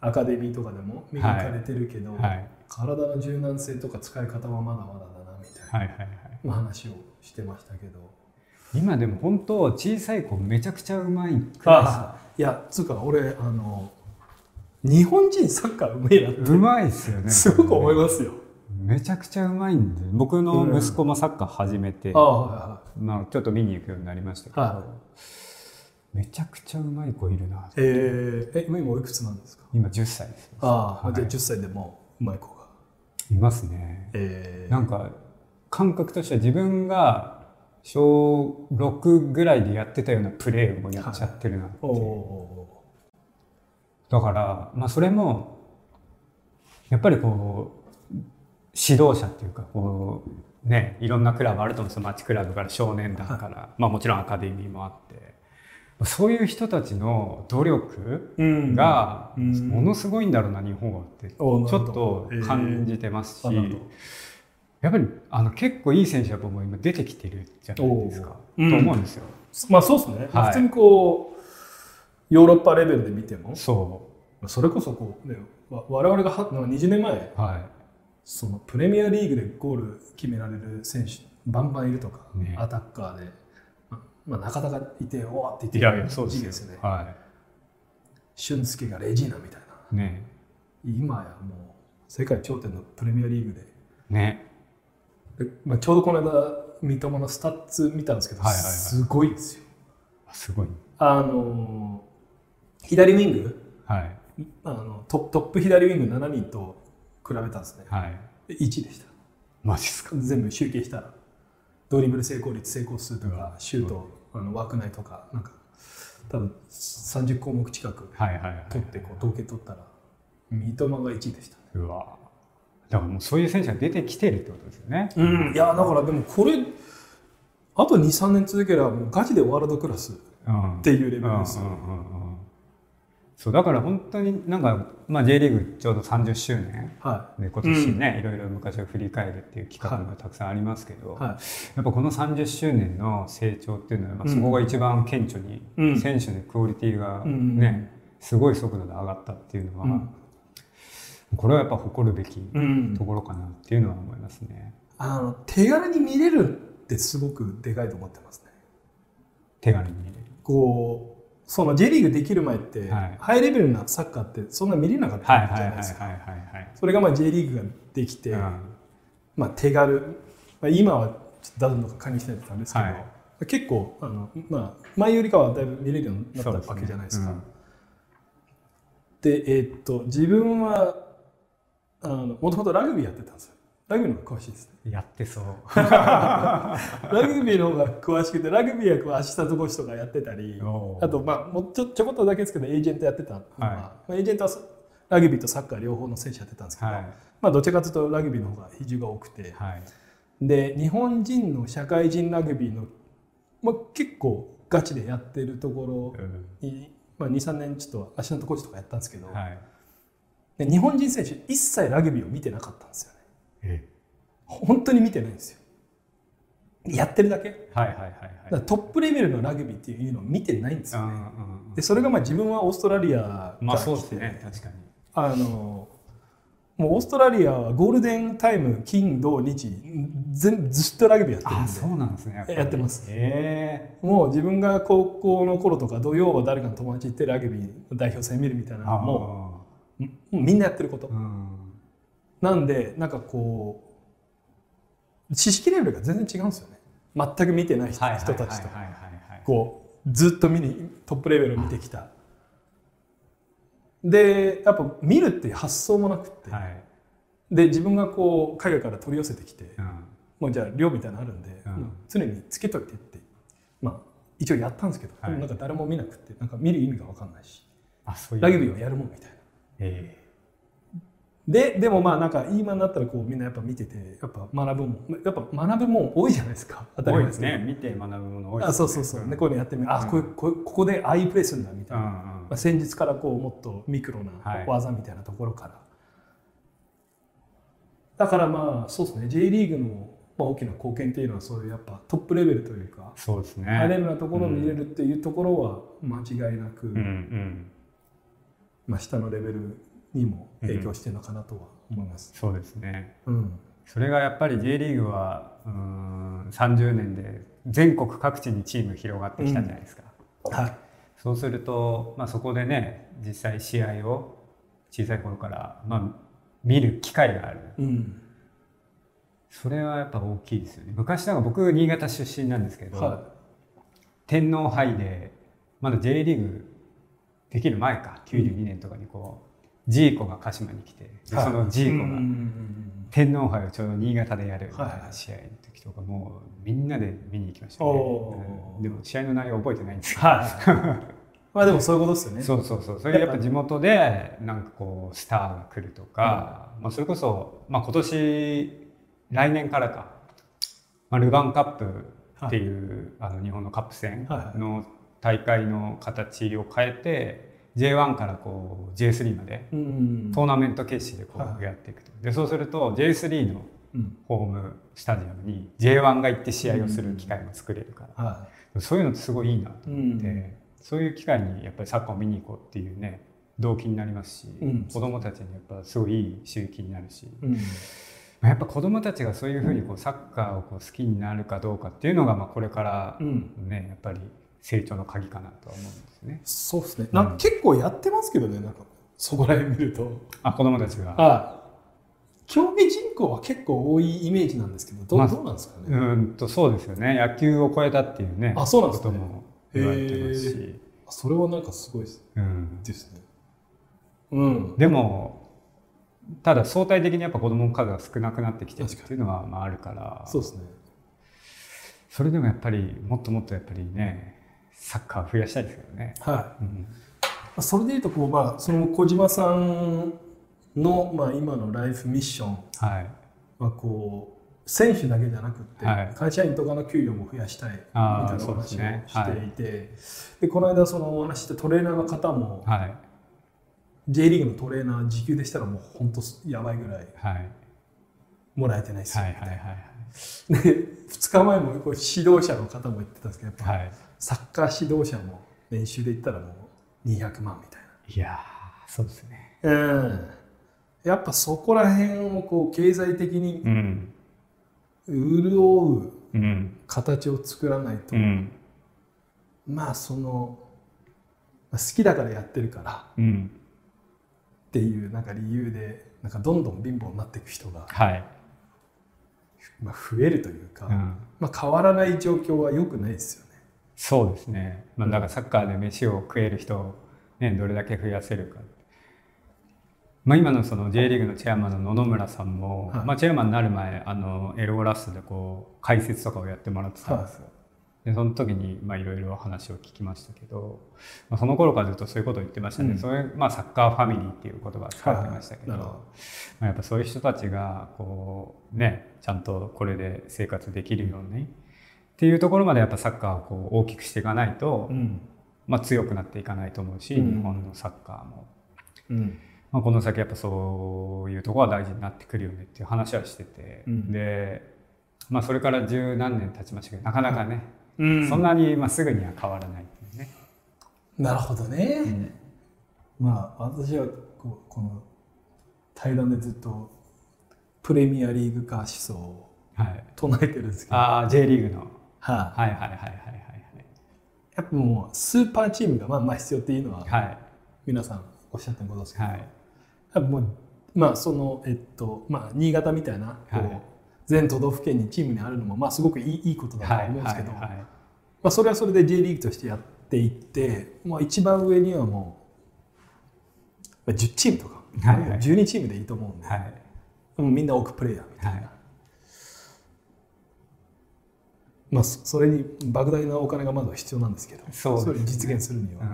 アカデミーとかでも磨かれてるけど、はい体の柔軟性とか使い方はまだまだだなみたいな、はいはいはい。まあ話をしてましたけど今でも本当小さい子めちゃくちゃうまいクラいやつうか俺あの日本人サッカーうめえなってスうまいですよね。すごく思いす。ますよ。めちゃくちゃうまいんで、僕の息子もサッカー始めて、ああはまあちょっと見に行くようになりましたけど、はめちゃくちゃうまい子いるな。いはい。えー、え今今おいくつなんですか？今10歳です。ああ、はいじゃあ10歳でもううまい子が。いますね。えー、なんか感覚としては自分が小6ぐらいでやってたようなプレーをやっちゃってるなっていうおおだから、まあ、それもやっぱりこう指導者っていうかこうねいろんなクラブあると思うんですよ。町クラブから少年団から、まあ、もちろんアカデミーもあって。そういう人たちの努力うん。がうん。ものすごいんだろうな日本はってちょっと感じてますし、やっぱりあの結構いい選手はもう今出てきてるじゃないですか、おー。と思うんですよ。まあそうですね、はい。普通にこうヨーロッパレベルで見てもそそれこそこう、ね、わ我々がは20年前うはいそのプレミアリーグでゴール決められる選手バンバンいるとか、ね。アタッカーで、ままあ、中田がいておわって言っていやいやそうですですよね。は俊介がレジーナみたいな。いね。今やもう世界頂点のプレミアリーグで。ね。で、まあ、ちょうどこの間三笘のスタッツ見たんですけど、はいはいはい。すごいですよ。あすごい。あのー左ウィング？はい。あのトップ左ウィング7人と比べたんですね。はい。で1位でした。マジっすか？全部集計したら。ドリブル成功率成功数とかシュートあの枠内とかなんか多分30項目近くはいはいはい取ってこう統計取ったら三笘が1位でしたね。うわ。だからもうそういう選手が出てきてるってことですよね。うん。いやだからでもこれあと23年続ければもうガチでワールドクラスうん。っていうレベルですよ、うんうんうんうんそうだから本当になんか、まあ、J リーグちょうど30周年はで今年ね、いろいろ昔を振り返るっていう企画がたくさんありますけど、いはやっぱこの30周年の成長っていうのは、まあ、うん。そこが一番顕著に、うん。選手のクオリティがうん。ね、すごい速度で上がったっていうのは、うん。これはやっぱ誇るべきい、うん。ところかなっていうのは思いますね。あの手軽に見れるってすごくでかいと思ってますね。手軽に見れる。こうその J リーグできる前って、はいハイレベルなサッカーってそんな見れなかったじゃないですか。それがまあ J リーグができて、うんまあ、手軽、まあ、今はちょっとダズンとか加入してたんですけど、はい結構あの、まあ、前よりかはだいぶ見れるようになったわけじゃないですか。うんでえーっと自分はあのもともとラグビーやってたんですよ。ラグビーの方が詳しいですね。やってそう。[LAUGHS] ラグビーの方が詳しくて、ラグビーはアシスタントコーチとかやってたり、あと、まあ、もうちょちょこっとだけですけど、エージェントやってたの。は、はい。まあエージェントはラグビーとサッカー両方の選手やってたんですけど、はい。まあ、どちらかというとラグビーの方が比重が多くて、はい。で、日本人の社会人ラグビーの、まあ、結構ガチでやってるところうん。に、まあ、2、3年ちょっとアシスタントコーチとかやったんですけど、はい。で日本人選手一切ラグビーを見てなかったんですよね。え本当に見てないんですよ。やってるだけ。はいはいはいはい。らトップレベルのラグビーっていうのを見てないんですよね。うんうんうん。でそれがまあ自分はオーストラリアからまあそう来て、ですね。確かに。あのもうオーストラリアはゴールデンタイム金土日全ずっとラグビーやってるんで。あそうなんですね。やってます。え。もう自分が高校の頃とか土曜は誰かの友達行ってラグビーの代表戦見るみたいなえのももうみんなやってること。うんなんでなんかこう知識レベルが全然違うんですよね。全く見てない人たちと。こうずっと見にトップレベルを見てきた。でやっぱ見るっていう発想もなくって、はい。はいで自分がこう海外から取り寄せてきて、うん。もうじゃあ量みたいなのあるんで、うん。常につけといてってまあ一応やったんですけど、はい。なんか誰も見なくってなんか見る意味が分かんないしあそういう。ラグビーをやるもんみたいな。えででもまあなんか今になったらこうみんなやっぱ見ててやっぱ学ぶもん。やっぱ学ぶもん多いじゃないですか。当たり前ですね見て学ぶもの多いですね。あそうそうそう、んでこういうのやってみる。あ、うん。こういうこういうここでああいうプレーするんだみたいな、うんうん。まあ、戦術からこうもっとミクロなはい。技みたいなところから、だからまあそうですね。J リーグのまあ大きな貢献っていうのはそういうやっぱトップレベルというかそうですね。ハイレベルなところを見れるっていうところは間違いなく、うんうん。まあ、下のレベルにも影響してるのかなとは思います。そうですね。うん。それがやっぱり J リーグはうーん30年で全国各地にチーム広がってきたじゃないですか、はい。そうすると、まあ、そこでね実際試合を小さい頃から、まあ、見る機会がある。うん。それはやっぱ大きいですよね。昔なんか僕新潟出身なんですけど、は天皇杯でまだ J リーグできる前か92年とかにこう、ジーコが鹿島に来てではい。そのジーコがうん天皇杯をちょうど新潟でやる試合の時とかもうみんなで見に行きましたね。うん。でも試合の内容覚えてないんですけど。はい。まあでもそういうことですよね。そうそうそう。それでやっぱ地元でなんかこうスターが来るとか、まあ、それこそ、まあ、今年来年からか、まあ、ルヴァンカップっていう、あの日本のカップ戦はいはい。の大会の形を変えて J1 からこう J3 までうんトーナメント形式でこはうやっていくと。でそうすると J3 のうん。ホームスタジアムに J1 が行って試合をする機会も作れるから、はそういうのってすごいいいなと思って、ん。そういう機会にやっぱりサッカーを見に行こうっていうね動機になりますし、うん。子どもたちにやっぱすごいいい刺激になるし、うん。まあやっぱ子どもたちがそういうふうにこうサッカーをこう好きになるかどうかっていうのがまあこれからうん。ねやっぱり成長の鍵かなとは思うんですね。そうですね。なんか結構やってますけどね、なんかそこら辺見ると。あ子どもたちがはい。競技人口は結構多いイメージなんですけど、どう,、まあどうなんですかうね？ーんとそうですよね野球を超えたっていうねあそうなんですねことも言われてますし、それはなんかすごいですうん、ですね。うん。でもただ相対的にやっぱ子どもの数が少なくなってきてるっていうのはまああるからそうですね。それでもやっぱりもっともっとやっぱりねサッカー増やしたいですけどね。はい。うんそれでいうとこう、まあ、その小島さんの、まあ、今のライフミッションはい。はこう選手だけじゃなくって、はい会社員とかの給料も増やしたいみたいなお話をしていてで,、この間そのお話ししたトレーナーの方もはい。J リーグのトレーナー時給でしたらもう本当やばいぐらいはい。もらえてないですよ、はい。はい。はい。で2日前もこう指導者の方も言ってたんですけどやっぱ、はい。サッカー指導者も練習で言ったらもう200万みたいいやー、そうですね。な、うん、やっぱそこら辺をこう経済的にうん。潤ううん。形を作らないと、うん。まあそのまあ好きだからやってるからうん。っていうなんか理由でなんかどんどん貧乏になっていく人が、はい。まあ、増えるというか、うん。まあ、変わらない状況は良くないですよね。そうですね。まあ、だからサッカーで飯を食える人をね、どれだけ増やせるか。まあ、今のその J リーグのチェアマンの野々村さんも、はいまあ、チェアマンになる前あのエルゴラストでこう解説とかをやってもらってたんですよ。でその時にまあいろいろ話を聞きましたけど、まあ、その頃からずっとそういうことを言ってましたね、うんそれまあ、サッカーファミリーっていう言葉を使ってましたけど,、はいまあ、やっぱそういう人たちがこう、ね、ちゃんとこれで生活できるようにっていうところまでやっぱサッカーをこう大きくしていかないと、うん。まあ、強くなっていかないと思うし、うん。日本のサッカーも。うん。まあ、この先やっぱそういうところは大事になってくるよねっていう話はしてて、うん。で、まあ、それから十何年経ちましたけどなかなかね、うん。そんなにまあすぐには変わらないっていうね。なるほどね、まあ私はこうこの対談でずっとプレミアリーグ化思想をはい、唱えてるんですけど、はああ J リーグのい。はいはいはいはいやっぱもうスーパーチームがまあまあ必要っていうのははい。はい皆さんおっしゃってることですけど、はい。やっぱもうまあそのえっとまあ新潟みたいなこう、はい。全都道府県にチームにあるのもまあすごくいいいいことだとはい思うんですけど、はいはいまあ、それはそれで J リーグとしてやっていって、まあ、一番上にはもうまあ10チームとか、はいはい。12チームでいいと思うんで、はい。もうみんな多くプレイヤーみたいな、はいまあ、そそれに莫大なお金がまずは必要なんですけどそね。れを実現するには、うん。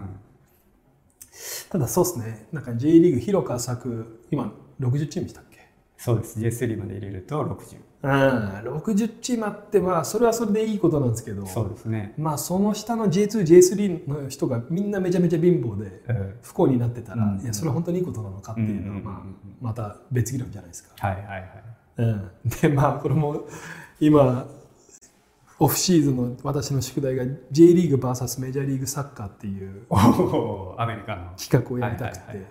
ただそうですね。なんか J リーグ広く浅く今60チームでしたっけ？そうです。J3 まで入れると60うん60チームあってまあそれはそれでいいことなんですけどそうですね、まあその下の J2J3 の人がみんなめちゃめちゃ貧乏でうん不幸になってたら、うん。いやそれは本当にいいことなのかっていうのは、まあ、また別議論じゃないですか。はいはいはい。うん、でまあこれも今オフシーズンの私の宿題が J リーグ VS メジャーリーグサッカーっていうアメリカの。企画をやりたくて、はいはいはい。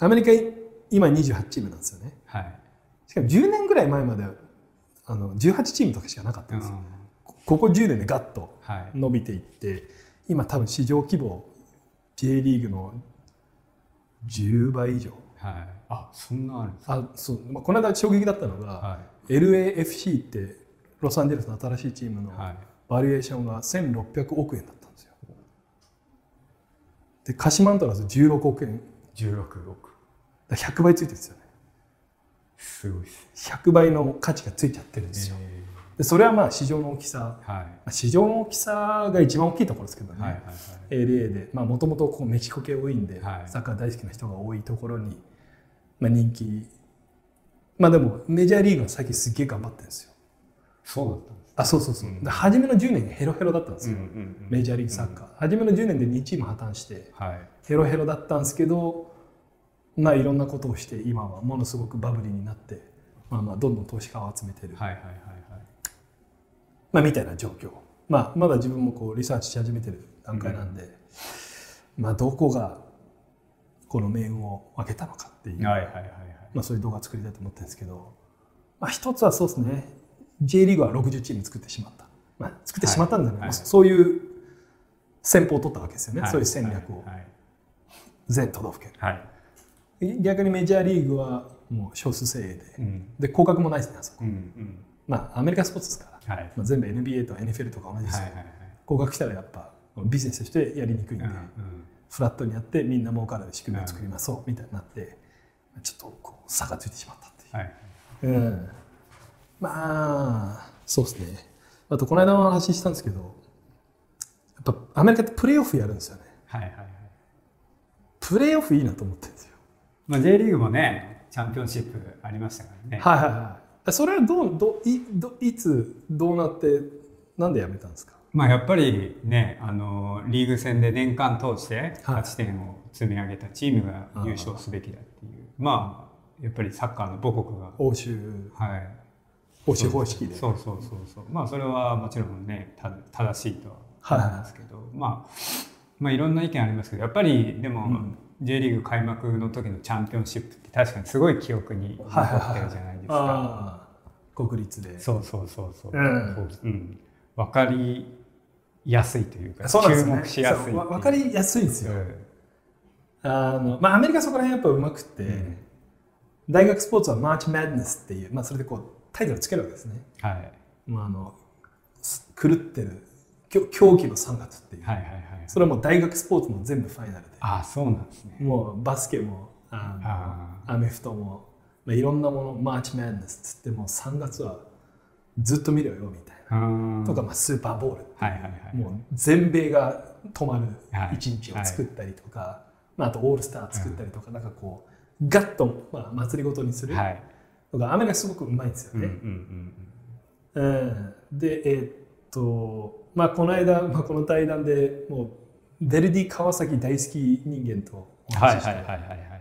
アメリカ今28チームなんですよね。はい、はいしかも10年ぐらい前まであの18チームとかしかなかったんですよ、うん。ここ10年でガッとはい。伸びていって今多分市場規模 J リーグの10倍以上。はい、あそんなあるんですあそう、まあ、この間衝撃だったのが、は LAFC ってロサンゼルスの新しいチームのバリエーションが1600億円だったんですよ。で鹿島アントラーズ16億円。16億。だから100倍ついてるんですよね。すごいです100倍の価値がついちゃってるんですよ。えでそれはまあ市場の大きさ。ーはい。まあ市場の大きさが一番大きいところですけどね、はいはいはい。LA で。もともとメキシコ系多いんで、はい。サッカー大好きな人が多いところに、まあ、人気。まあでもメジャーリーグは最近すっげえ頑張ってるんですよそうだったんですあそうそうそう、うん。で初めの10年ヘロヘロだったんですよ、うんうんメジャーリーグサッカー、初めの10年で2チーム破綻してはい。ヘロヘロだったんですけどまあいろんなことをして今はものすごくバブリーになってまあまあどんどん投資家を集めてる、はいはいはいはい。まあみたいな状況。まあまだ自分もこうリサーチし始めてる段階なんで、まあどこがこの命運を分けたのかっていう、はいはいはいはい。まあそういう動画を作りたいと思ってるんですけどまあ一つはそうですね J リーグは60チーム作ってしまった、まあ、作ってしまったんじゃない、はい。はい。そういう戦法を取ったわけですよね、はい。そういう戦略を、はい。全都道府県。はい。逆にメジャーリーグはもう少数精鋭で。うん。で降格もないですねあそこ。うんうん。まあアメリカスポーツですから、はい。まあ、全部 NBA と NFL とか同じですよ、はいはいはい。降格したらやっぱビジネスとしてやりにくいんで、うんうん。フラットにやってみんな儲かる仕組みを作りましょうみたいになってちょっとこう差がついてしまったっていう。はい。うん、まあそうですね。あとこの間の話したんですけどやっぱアメリカってプレーオフやるんですよね。はいはいはい。プレーオフいいなと思ってるんですよ。まあ J リーグもねチャンピオンシップありましたからね。はいはいはいそれはどうどういどいつどうなってなんでやめたんですか？まあやっぱりねあのリーグ戦で年間通してはい。勝ち点を積み上げたチームが優勝すべきだっていう。まあやっぱりサッカーの母国が。欧州。はい欧州方式で。そうそうそうそう。まあそれはもちろんねた正しいとは思いますけど、まあまあいろんな意見ありますけどやっぱりでも、うん。J リーグ開幕の時のチャンピオンシップって確かにすごい記憶に残ってるじゃないですか。ああ国立で。そうそうそうそう。うん。そううん、分かりやすいというかそうね。注目しやすい分かりやすいんですよ、うん。あのまあアメリカそこら辺やっぱうまくって、うん。大学スポーツは March Madness っていう、まあ、それでこうタイトルつけるわけですね、はい。まあ、あのす狂ってる狂狂気の3月っていう、はいはいはい。それはもう大学スポーツも全部ファイナルで。ああそうなんですね。もうバスケもあアメフトも、まあ、いろんなものマーチマンネスっつってもう3月はずっと見るよみたいな。とか、まあ、スーパーボールはいはいはいもう全米が止まるはい。一日を作ったりとか、まあ、あとオールスター作ったりとか、なんかこうガッと、まあ、祭りごとにするはいとか、アメリカすごくうまいんですよね。でえーっとまあこの間、まあ、この対談でもうヴェルディ川崎大好き人間とおはい話しして、はいはいはいはい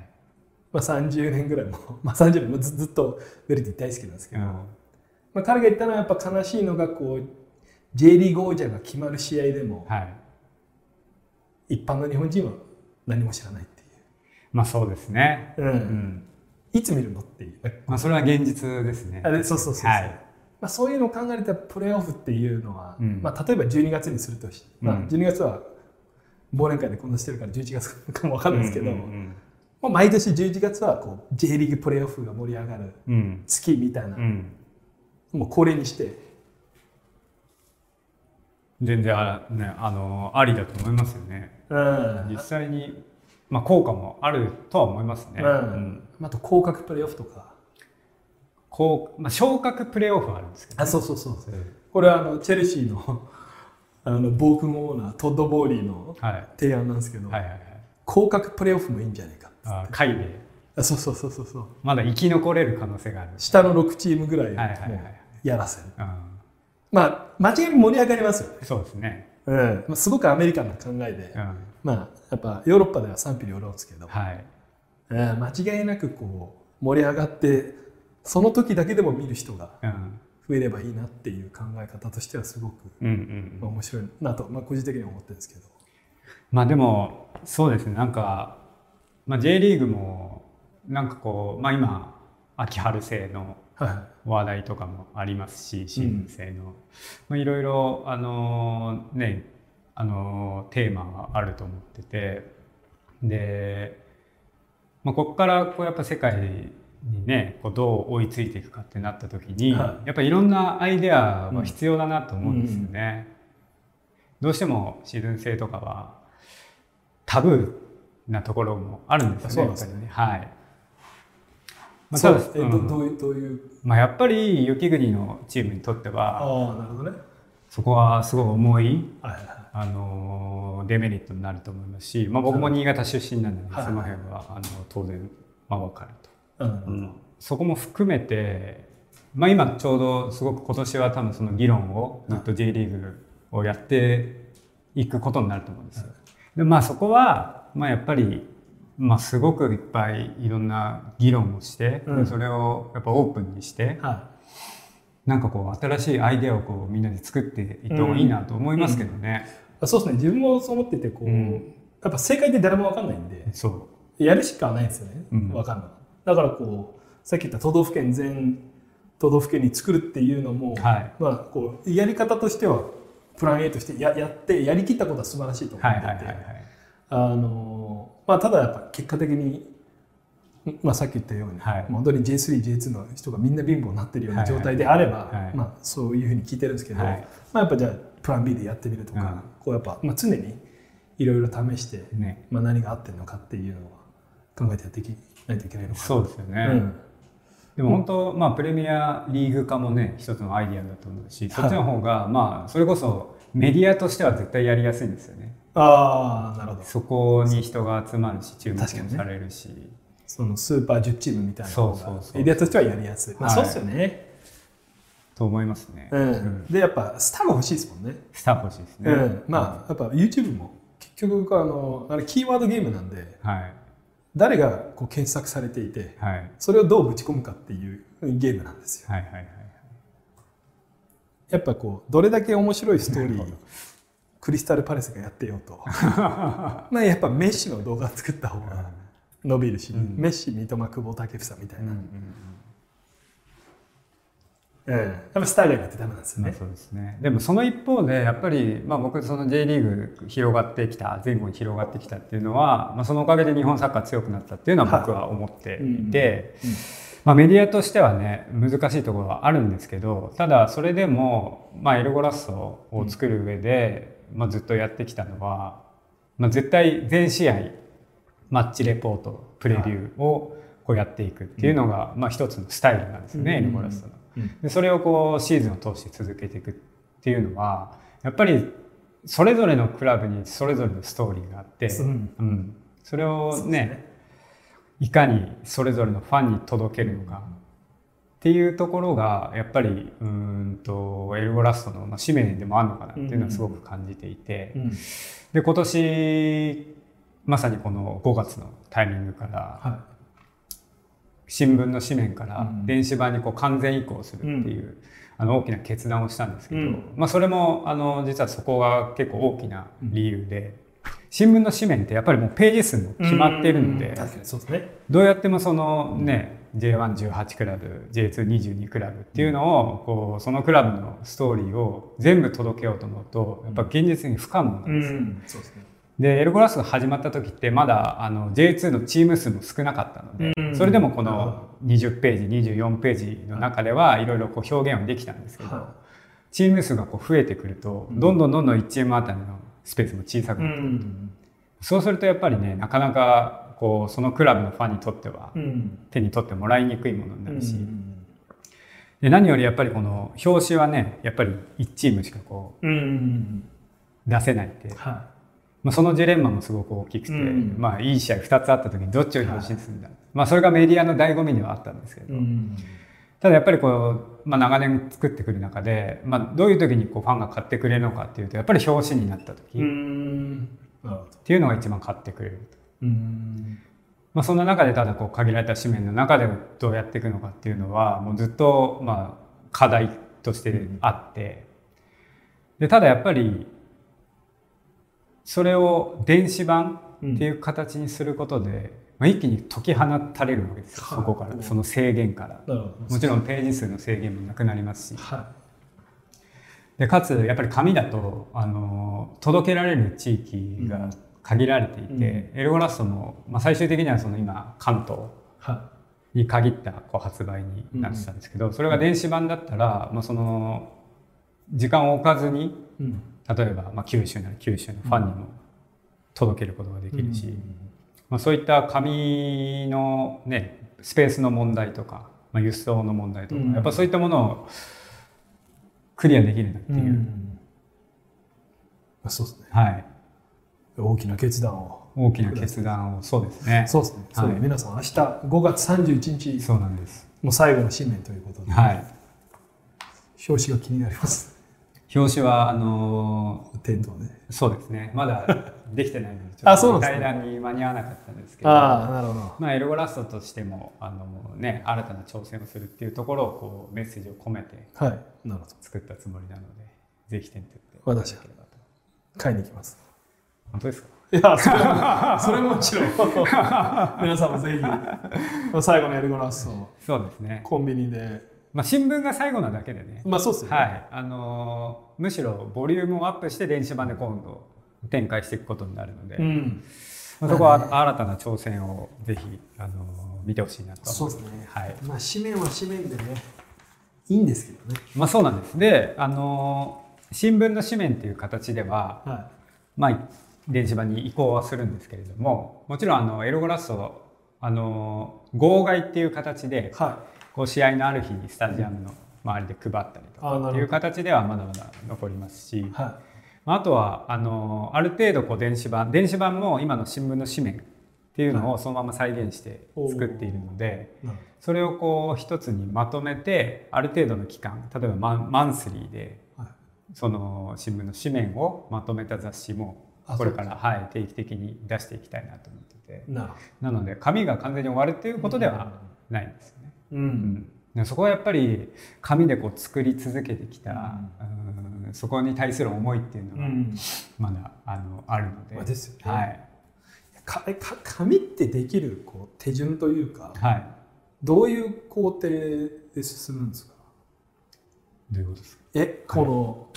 まあ、30年ぐらいも、[LAUGHS] まあ、30年もずずっとヴェルディ大好きなんですけど、うん。まあ、彼が言ったのはやっぱ悲しいのがこう J リーグ王者が決まる試合でもはい。一般の日本人は何も知らないっていまあそうですね。う、うん。うんいつ見るのっていう、まあそれは現実ですね。あれそうそうそうそう、はい。まあ、そういうのを考えたらプレーオフっていうのは、うん。まあ、例えば12月にするとし、まあ、うん12月は忘年会でこんなしてるから11月かも分かんないですけど、うんうんまあ、毎年11月はこう J リーグプレーオフが盛り上がるうんうん。月みたいな、うん。もう恒例にして。全然あ,、ね、あのありだと思いますよね。うん。実際に、まあ、効果もあるとは思いますね、うん。うん。あと降格プレーオフとか。こうまあ、昇格プレーオフはあるんですけど、あそうそうそう。これはあのチェルシーの [LAUGHS] あの暴君オーナートッド・ボーリーのはい。提案なんですけど、はいはいはい。降格プレーオフもいいんじゃないかあ会であそうそうそうそうそう。まだ生き残れる可能性がある、下の6チームぐらいをはいはいはい。もうやらせる。うん、まあ間違いなく盛り上がりますよね、そうですね、うんまあ、すごくアメリカンな考えで、うん、まあやっぱヨーロッパでは賛否両論ですけど、はい。うん間違いなくこう盛り上がってその時だけでも見る人がうん。増えればいいなっていう考え方としてはすごくうんうんまあ面白いなと、まあ、個人的には思ってるんですけど。まあでもそうですね。なんか、まあ、J リーグもなんかこう、まあ、今秋春制のは話題とかもありますし新制の、まあ、いろいろあのねあのテーマがあると思っててで、まあ、ここからこうやっぱ世界にねこうどう追いついていくかってなった時に、はやっぱいろんなアイデアは必要だなと思うんですよね。どうしてもシーズン制とかはタブーなところもあるんですよね。ねはい。まあそうただうんえどどういうどういう？まあ、やっぱり雪国のチームにとってはああなるほどね。そこはすごい重い、はいはい。あのデメリットになると思いますし、まあ、僕も新潟出身なんで、ねはい。その辺はあの当然、まあ、分かると、うん。うん。そこも含めて、まあ、今ちょうどすごく今年は多分その議論をずっと J リーグをやっていくことになると思うんですよ。でまあそこは、まあ、やっぱり、まあ、すごくいっぱいいろんな議論をして、うん。それをやっぱオープンにして、はなんかこう新しいアイデアをこうみんなで作っていった方がいいなと思いますけどね。い、そうですね。自分もそう思っててこう、うん。やっぱ正解って誰も分かんないんでそやるしかないんですよね、うん。分かんない。だからこうさっき言った都道府県全都道府県に作るっていうのも、う。はい。まあこうやり方としてはプラン A としてややってやりきったことは素晴らしいと思ってて、はいはいはいはい。あのまあただやっぱ結果的にまあ、さっき言ったように、はい。本当に J3、J2 の人がみんな貧乏になってるような状態であれば、はい。はいまあ、そういうふうに聞いてるんですけど、はい。まあ、やっぱじゃあプラン B でやってみるとか、うん。こうやっぱ、まあ、常にいろいろ試して、ね。まあ、何が合ってるのかっていうのは考えてやっていきないといけないのかな。そうですよね。うん。でも本当、まあ、プレミアリーグ化もね一つのアイディアだと思うしそっちの方が、まあそれこそメディアとしては絶対やりやすいんですよね。ああなるほど。そこに人が集まるし注目もされるし、そのスーパー10チームみたいなそうそうそう。エリアとしてはやりやすい、まあ、はい。そうですよね、と思いますね。うん。でやっぱスターが欲しいですもんね。スター欲しいですね。うん、まあやっぱ YouTube も結局あのあれキーワードゲームなんではい。誰がこう検索されていてはい。それをどうぶち込むかっていうゲームなんですよ。はいはいはいやっぱこうどれだけ面白いストーリークリスタルパレスがやってようと。[LAUGHS] まあやっぱメッシの動画作った方が伸びるし、うん。メッシ三笘久保建英みたいな、うんうんうん。やっぱスターがいないとダメなんですよね、まあそうですね。でもその一方でやっぱりまあ僕その J リーグ広がってきた前後に広がってきたっていうのは、まあそのおかげで日本サッカー強くなったっていうのは僕は思っていて、まあメディアとしてはね難しいところはあるんですけど、ただそれでもまあエルゴラッソを作る上で、まあずっとやってきたのは、まあ絶対全試合マッチレポートプレビューをこうやっていくっていうのが、まあ、一つのスタイルなんですよね、うん。エルゴラストの。うん。でそれをこうシーズンを通して続けていくっていうのはやっぱりそれぞれのクラブにそれぞれのストーリーがあって、うん。うん。それをねね。いかにそれぞれのファンに届けるのかっていうところがやっぱりうーんとエルゴラストのまあ使命でもあるのかなっていうのはすごく感じていて、うん。で今年まさにこの5月のタイミングからは新聞の紙面からうん。電子版にこう完全移行するっていう、あの大きな決断をしたんですけど、うん。まあ、それもあの実はそこが結構大きな理由で、新聞の紙面ってやっぱりもうページ数もい決まっているので、どうやってもそのね J118 クラブ J222 クラブっていうのをこうそのクラブのストーリーを全部届けようと思うとやっぱ現実に不可能なんですよ。ん。そうですね。でエルゴラスが始まった時ってまだあの J2 のチーム数も少なかったので、うん。それでもこの20ページ24ページの中ではい。ろいろこう表現はできたんですけど、はチーム数がこう増えてくるとどんどんどんどん1チームあたりのスペースも小さくいなってくる、そうするとやっぱりねなかなかこうそのクラブのファンにとってはうん。手に取ってもらいにくいものになるし、うんで何よりやっぱりこの表紙はねやっぱり1チームしかこう出せないって。はまあ、そのジレンマもすごく大きくて、うん。まあいい試合2つあった時にどっちを表紙にするんだ、まあそれがメディアの醍醐味ではあったんですけど、ただやっぱりこう、まあ、長年作ってくる中で、まあ、どういう時にこうファンが買ってくれるのかっていうとやっぱり表紙になった時うっていうのが一番買ってくれると。うん。まあ、そんな中でただこう限られた紙面の中でどうやっていくのかっていうのはもうずっとまあ課題としてあって。でただやっぱりそれを電子版っていう形にすることで、まあ、一気に解き放たれるわけですよはい。そこからその制限から。もちろんページ数の制限もなくなりますし。はでかつやっぱり紙だとあの届けられる地域が限られていて、うん。エルゴラストも、まあ、最終的にはその今関東に限ったこう発売になってたんですけど、それが電子版だったら、まあ、その時間を置かずにいうん。例えば、まあ、九州なら九州のファンにも届けることができるし、うん。まあ、そういった紙の、ね、スペースの問題とか、まあ、輸送の問題とか、うん。やっぱそういったものをクリアできるなっていう、うん。まあそうですね。はい、大きな決断を。大きな決断を。そうですね。そうですね、はい。皆さん明日5月31日そうなんです。もう最後の新年ということで、はい。表紙が気になります。表紙はあの店頭で。ーそうですね。まだできてないのでちあそうなんですね。対談に間に合わなかったんですけど。ああなるほど。まあ、エルゴラストとしてもあの、ね、新たな挑戦をするっていうところをこうメッセージを込めてはい。なるほど。作ったつもりなのでぜひ店舗って私いただければと買いに行きます本当ですか？いやそれもそれももちろん。皆さんもぜひ最後のエルゴラストそうですね、コンビニで。まあ、新聞が最後なだけでね、まあそうですよね、はい。あのーむしろボリュームをアップして電子版で今度展開していくことになるので、うん。まあ、そこは新たな挑戦をぜひ、あのー見てほしいなと。そうですね。はい。まあ紙面は紙面でねいいんですけどね。まあ、そうなんです。で、あのー新聞の紙面っていう形では、はまあ、電子版に移行はするんですけれどももちろんあのエロゴラストあの号外っていう形でい。はこう試合のある日にスタジアムの周りで配ったりとかっていう形ではまだまだ残りますしい。はまああとはあのある程度こう電子版電子版も今の新聞の紙面っていうのをそのまま再現して作っているのでいなるそれをこう一つにまとめてある程度の期間例えばマンマンスリーでその新聞の紙面をまとめた雑誌もあこれから、はい、定期的に出していきたいなと思ってて。ななので紙が完全に終わるっていうことではないんですよね。どううん。んでそこはやっぱり紙でこう作り続けてきた、うん。そこに対する思いっていうのがうん。まだあのあるので、まあですよね。はい。かえか紙ってできるこう手順というかはい、どういう工程で進むんですか？どういうことですか？えこの、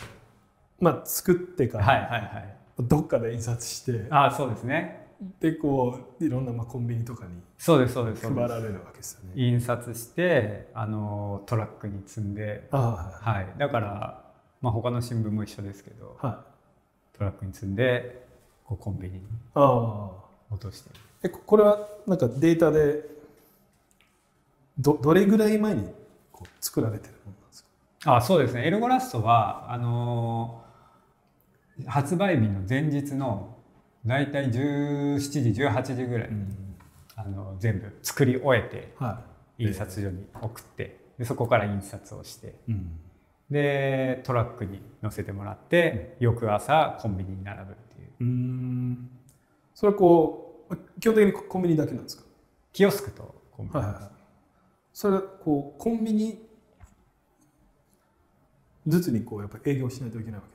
まあ作ってから、はいはいはいどっかで印刷してあそうですね。でこういろんなまあコンビニとかにそうですそうです配られるわけですよね。印刷してあのトラックに積んで。あはい、だから、まあ、他の新聞も一緒ですけどあはい。トラックに積んでこうコンビニにあ。落として。えここれはなんかデータでどどれぐらい前にこう作られてるものなんですか？あそうですね。エルゴラストはあのー発売日の前日の大体17時18時ぐらいに、あの全部作り終えては印刷所に送ってでそこから印刷をしてい、うん、でトラックに乗せてもらって翌朝コンビニに並ぶっていう。うん。それはこう基本的にコンビニだけなんですか？キオスクとコンビニはいはいそれはこうコンビニずつにこうやっぱ営業しないといけないわけ？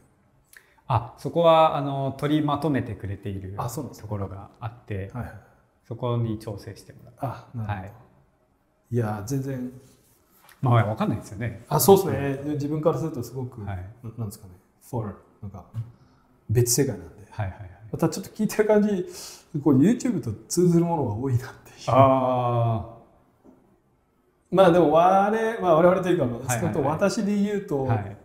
あそこはあの取りまとめてくれているあそうなんですところがあってはいはい。そこに調整してもらうあなるほど、はい。い、や全然。まあ分かんないですよね。あそうですね。自分からするとすごく、はい。ななんですかね。For なんか別世界なんで。はいはいはい。またちょっと聞いてる感じこう YouTube と通ずるものが多いなっていう。あまあでも我,、まあ、我々というか、はいはい少なくとも私で言うと、あはい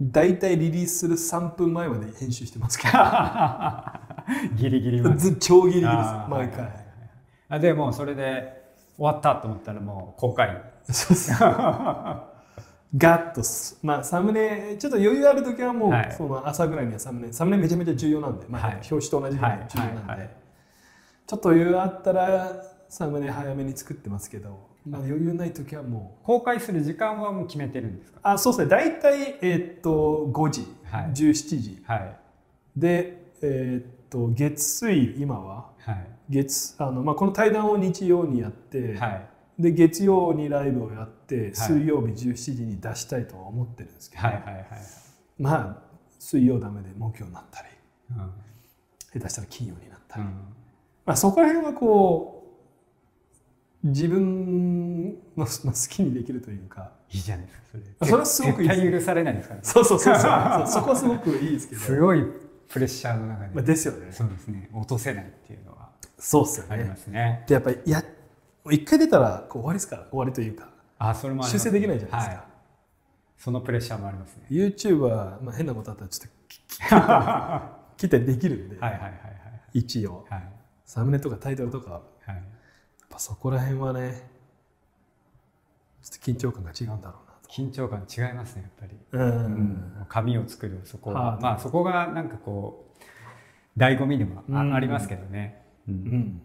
大体リリースする3分前まで編集してますけ [LAUGHS] ギリギリ超ギリギリです。毎回、あでもそれで終わったと思ったらもう公開。そうそうガッとす。まあサムネちょっと余裕ある時はもう、はい。その朝ぐらいにはサムネ。サムネめちゃめちゃ重要なんで、まあはい。表紙と同じぐらい重要なんで、はい。ちょっと余裕あったらサムネ早めに作ってますけど、まあ、余裕ない時はもう。公開する時間はもう決めてるんですか？あそうですね。大体、えーっと5時、はい。17時。はい。で、えーっと月水今は？はい。月あの、まあ、この対談を日曜にやって、はい。で月曜にライブをやって、い。水曜日17時に出したいとは思ってるんですけど、はいはいはい。まあ水曜ダメで木曜になったりうん。下手したら金曜になったり、うん。まあ、そこら辺はこう自分の、まあ、好きにできるというか。いいじゃないですかそれ。あそれはすごくいいです絶対許されないですから。ねそうそうそうそう。[LAUGHS] そこはすごくいいですけどすごいプレッシャーの中で、まあ、ですよね。そうですね。落とせないっていうのはそうっすよありねますね。でやっぱりや一回出たらこう終わりですから。終わりというかあそれもあります修正できないじゃないですか。はい、そのプレッシャーもありますね。YouTube は、まあ、変なことあったらちょっと切ったりできるんで、はいはいはい一応はいはいサムネとかタイトルとかぱそこら辺はねちょっと緊張感が違うんだろ緊張感違いますねやっぱり、うん。うん紙を作るそこは。はい。まあそこがなんかこう醍醐味でもあ,、りますけどね、うん。うん。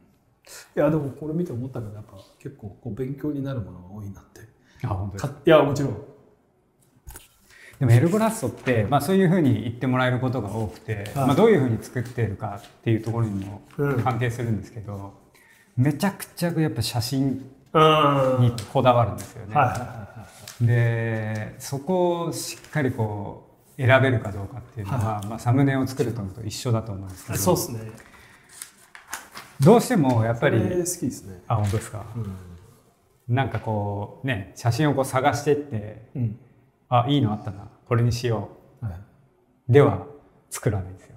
いやでもこれ見て思ったけどやっぱ結構こう勉強になるものが多いなって。あ本当いやもちろん。でもエルゴラストって、まあ、そういうふうに言ってもらえることが多くて、はい。まあ、どういうふうに作っているかっていうところにもうん。関係するんですけど、めちゃくちゃやっぱ写真うん。にこだわるんですよね。でそこをしっかりこう選べるかどうかっていうのは、まあ、サムネを作るのと一緒だと思うんですけど。いそうですね。どうしてもやっぱり好きですね。あ本当ですか？うん。なんかこうね写真をこう探してってうん。あいいのあったなこれにしよはい、うでは作らないんですよ。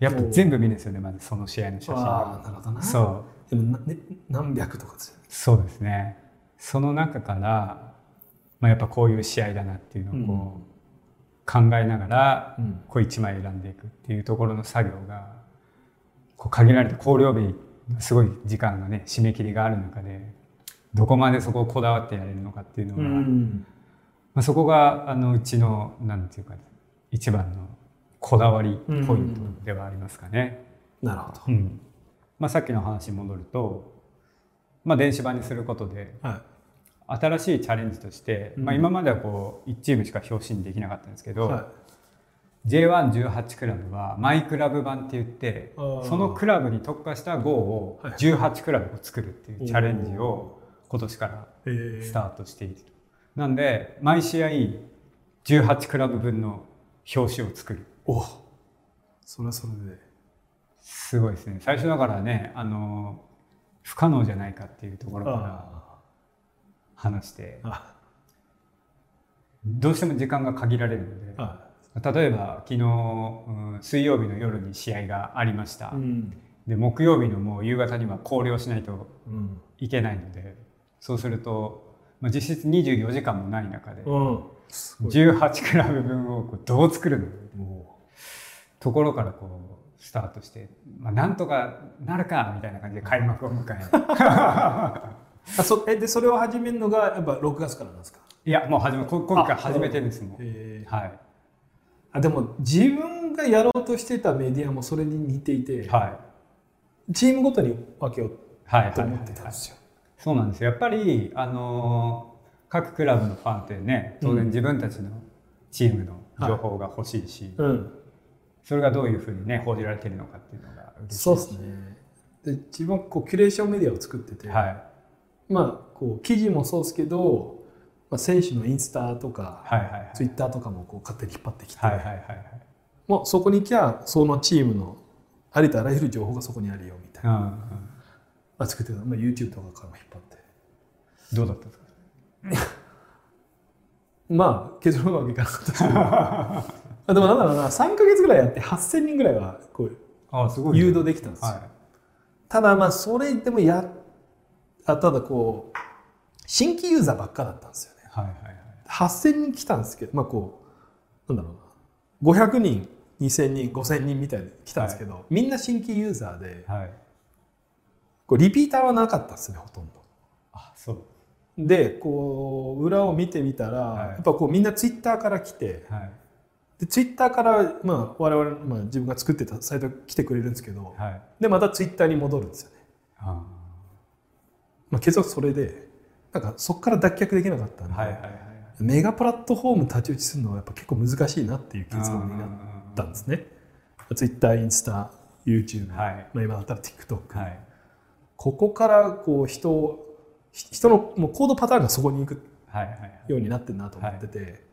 やっぱ全部見るんですよねまずその試合の写真。ああなるほどな。そうでもな、ね、何百とかですよね。そうですね。その中から、まあ、やっぱこういう試合だなっていうのをこう考えながら、うん。こう1枚選んでいくっていうところの作業がこう限られた考慮日すごい時間がね締め切りがある中でどこまでそこをこだわってやれるのかっていうのが、ん。まあ、そこがあのうちのなんていうか一番のこだわりポイントではありますかね。なるほど。うんまあ、さっきの話に戻ると、まあ、電子版にすることでは新しいチャレンジとして、まあ、うん。今まではこう1チームしか表紙にできなかったんですけい。ど、は J118 クラブはマイクラブ版って言ってそのクラブに特化した号をはい。18クラブを作るっていうチャレンジを今年からスタートしていると。なんで毎試合18クラブ分の表紙を作る。おそれはそれですごいですね。最初だからねあの不可能じゃないかっていうところからあ話して。あどうしても時間が限られるのであ例えば昨日、うん水曜日の夜に試合がありました、うん。で木曜日のもう夕方には考慮しないとうん。いけないのでそうすると、まあ、実質24時間もない中でうん。すごい。18クラブ分をこうどう作るの？もところからこうスタートして、まあ、なんとかなるかみたいな感じで開幕を迎え [LAUGHS] あそえでそれを始めるのがやっぱ6月からなんですか？いやもう始めこ今回始めてるんですもんえはい。あでも自分がやろうとしてたメディアもそれに似ていて、はい。チームごとに分けようと思ってたんですよ。そうなんですよ。やっぱりあのー各クラブのファンってね当然自分たちのチームの情報が欲しいし、うん、それがどういうふうにね報じられてるのかっていうのがそうですね。で自分はこうキュレーションメディアを作ってて、はい。まあこう記事もそうですけど、まあ、選手のインスタとか、はいはいはい。ツイッターとかもこう勝手に引っ張ってきて、はいはいはいはい。もうそこに行きゃそのチームのありとあらゆる情報がそこにあるよみたいな、うんうん。まあ、作ってた、まあ、YouTube とかからも引っ張って。どうだったんですか？[LAUGHS] まあ結論はいかなかったですけど。あ [LAUGHS] でもなんだろうな3か月ぐらいやって8000人ぐらいはこうあすごいね。誘導できたんですよ、はただまあそれでもやあただこう新規ユーザーばっかだったんですよね。いはいはいはい。8000人来たんですけどまあこうなんだろうな500人2000人5000人みたいに来たんですけど、みんな新規ユーザーではい。こうリピーターはなかったんですねほとんど。あそう。でこう裏を見てみたら、はい。やっぱこうみんなツイッターから来てはいでツイッターから、まあ、我々、まあ、自分が作ってたサイト来てくれるんですけどはい。でまたツイッターに戻るんですよね。あまあ、結局それでなんかそこから脱却できなかったんで、はいはいはいはい。メガプラットフォーム太刀打ちするのはやっぱ結構難しいなっていう結論になったんですね。ツイッターインスタ YouTube、はい。まあ、今だったら TikTok、はい。ここからこう人人のもう行動パターンがそこに行くはいはいはい。ようになってるなと思ってて、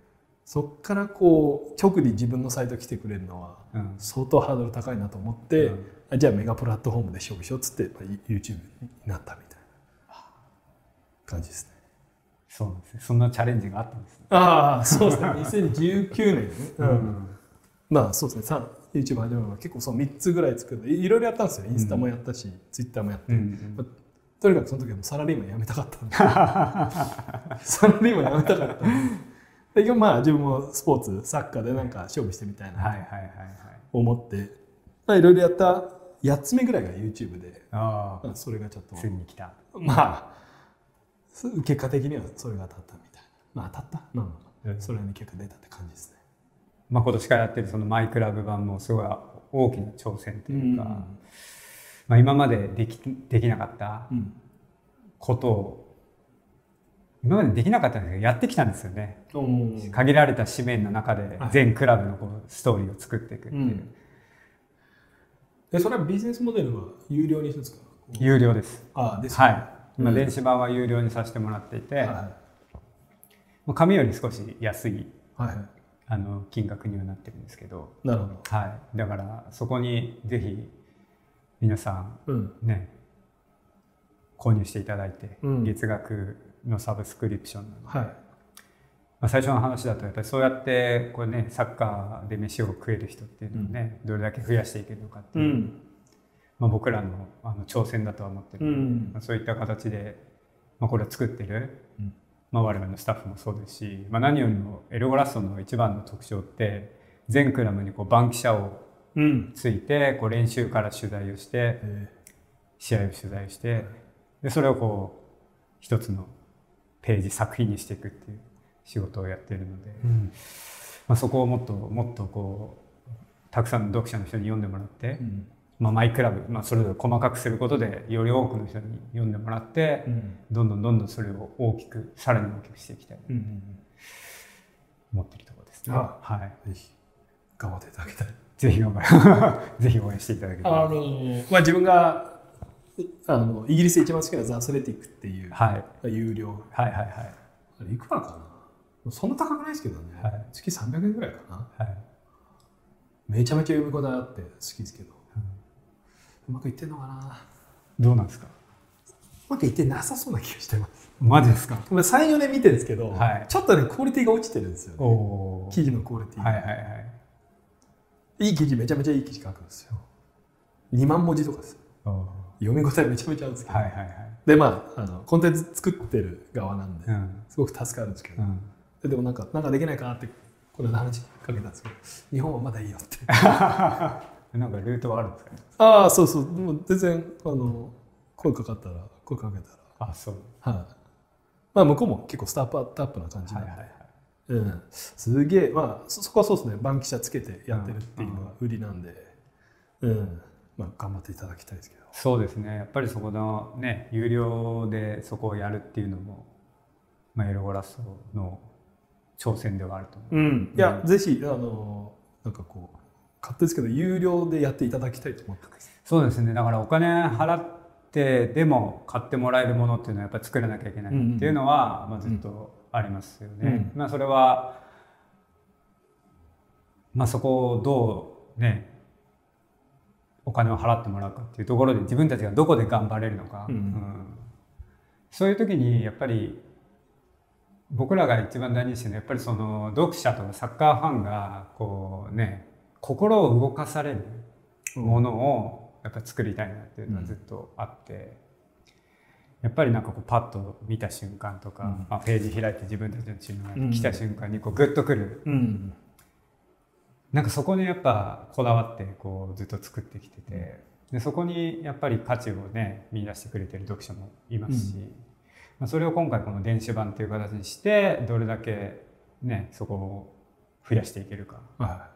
そっからこう直に自分のサイト来てくれるのはうん。相当ハードル高いなと思って、うん。あじゃあメガプラットフォームで勝負しようっつって、まあ、YouTube になったみたいな感じですね。そうなんですね。そんなチャレンジがあったんですね。ああそうですね。[LAUGHS] 2019年ね、うん。うん。まあそうですね。さ YouTube 始めるのは結構その3つぐらい作っていろいろやったんですよ。インスタもやったし、Twitter もやって、うん。まあとにかくその時はもうサラリーマン辞めたかったんで。[LAUGHS] サラリーマン辞めたかったんででまあ自分もスポーツサッカーでなんか勝負してみたいなはいはいはいはい。思って、まあいろいろやった8つ目ぐらいが YouTube で、あまあそれがちょっとあついに来た。まあす結果的にはそれが当たったみたいな。まあ当たった？まあまあまあうん。それに結果出たって感じですね。まあ今年からやってるそのマイクラブ版もすごい大きな挑戦というか、まあ、今までできできなかったうん。ことを今までできなかったんですけどやってきたんですよね。うん限られた紙面の中ではい全クラブのこうストーリーを作っていくっていう、うん。えそれはビジネスモデルは有料にするんですか？有料です。ああですはい。今うん。電子版は有料にさせてもらっていて、はい紙より少し安いはいはい。あの金額にはなってるんですけど、なるほど。はい、だからそこにぜひ皆さんうん。ね購入していただいて、うん。月額のサブスクリプションなので、はい。まあ、最初の話だとやっぱりそうやってこれ、ね、サッカーで飯を食える人っていうのをね、どれだけ増やしていけるのかっていう、ん。まあ、僕らのあの挑戦だとは思ってる。ので、うん。まあ、そういった形で、まあ、これを作ってる、うん。まあ、我々のスタッフもそうですし、まあ、何よりもエルゴラストの一番の特徴って全クラブにこうバンキシャをうん。ついてこう練習から取材をしてえ。試合を取材してでそれをこう一つのページ作品にしていくっていう仕事をやっているので、ーうん。まあ、そこをもっともっとこうたくさんの読者の人に読んでもらって、うん。まあ、マイクラブ、まあ、それぞれ細かくすることでより多くの人に読んでもらって、うん。どんどんどんどんそれを大きくさらに大きくしていきたいとうん思っているところですね。あはい、ぜひ頑張っていただきたいぜひ頑張り [LAUGHS] ぜひ応援していただければあのまあ自分があのイギリスで一番好きなザ・アスレティックっていう、はい。有料。はいはいはい。あれいくらかな？そんな高くないですけどね、はい。月300円ぐらいかな。はい。めちゃめちゃ読み応えあって好きですけど、うまくいってんのかな？どうなんですか？うまくいってなさそうな気がしてます。マジですか？34年見てるんですけど、はい。ちょっとねクオリティが落ちてるんですよ、ね、お記事のクオリティが、はいはいはい。いい記事めちゃめちゃいい記事書くんですよ。2万文字とかですおー読み応えめちゃめちゃあるんですけど、はいはいはい。でまああのコンテンツ作ってる側なんで、うん。すごく助かるんですけど、うん。ででもなんかなんかできないかなってこの間話しかけたんですけど日本はまだいいよって。[LAUGHS] なんかルートはあるんですかね？ああそうそう。もう全然あの声かかったら声かけたあそう。らはい。まあ向こうも結構スタートアップな感じなんで、はいはいはい。うん、すげえまあそそこはそうですね。バンキシャつけてやってるっていうのが売りなんで、うん。まあ、頑張っていただきたいですけどそうですね。やっぱりそこのね有料でそこをやるっていうのも、まあ、エロゴラストの挑戦ではあると思う、うん、いや、ぜひあのなんかこう勝手ですけど有料でやっていただきたいと思ってます。そうですね。だからお金払ってでも買ってもらえるものっていうのはやっぱり作らなきゃいけないっていうのは、まあ、ずっとありますよね。うまあ、それは、まあ、そこをどうねお金を払ってもらうかっていうところで自分たちがどこで頑張れるのか、うん。うん。そういう時にやっぱり僕らが一番大事にしてるのはやっぱりその読者とかサッカーファンがこうね心を動かされるものをやっぱり作りたいなっていうのはずっとあって、やっぱりなんかこうパッと見た瞬間とか、うん。まあ、ページ開いて自分たちのチームうんが来た瞬間にこうグッとくる、うんなんかそこにやっぱこだわってこうずっと作ってきててでそこにやっぱり価値をね見出してくれてる読者もいますし、まあ、それを今回この電子版っていう形にしてどれだけねそこを増やしていけるか。は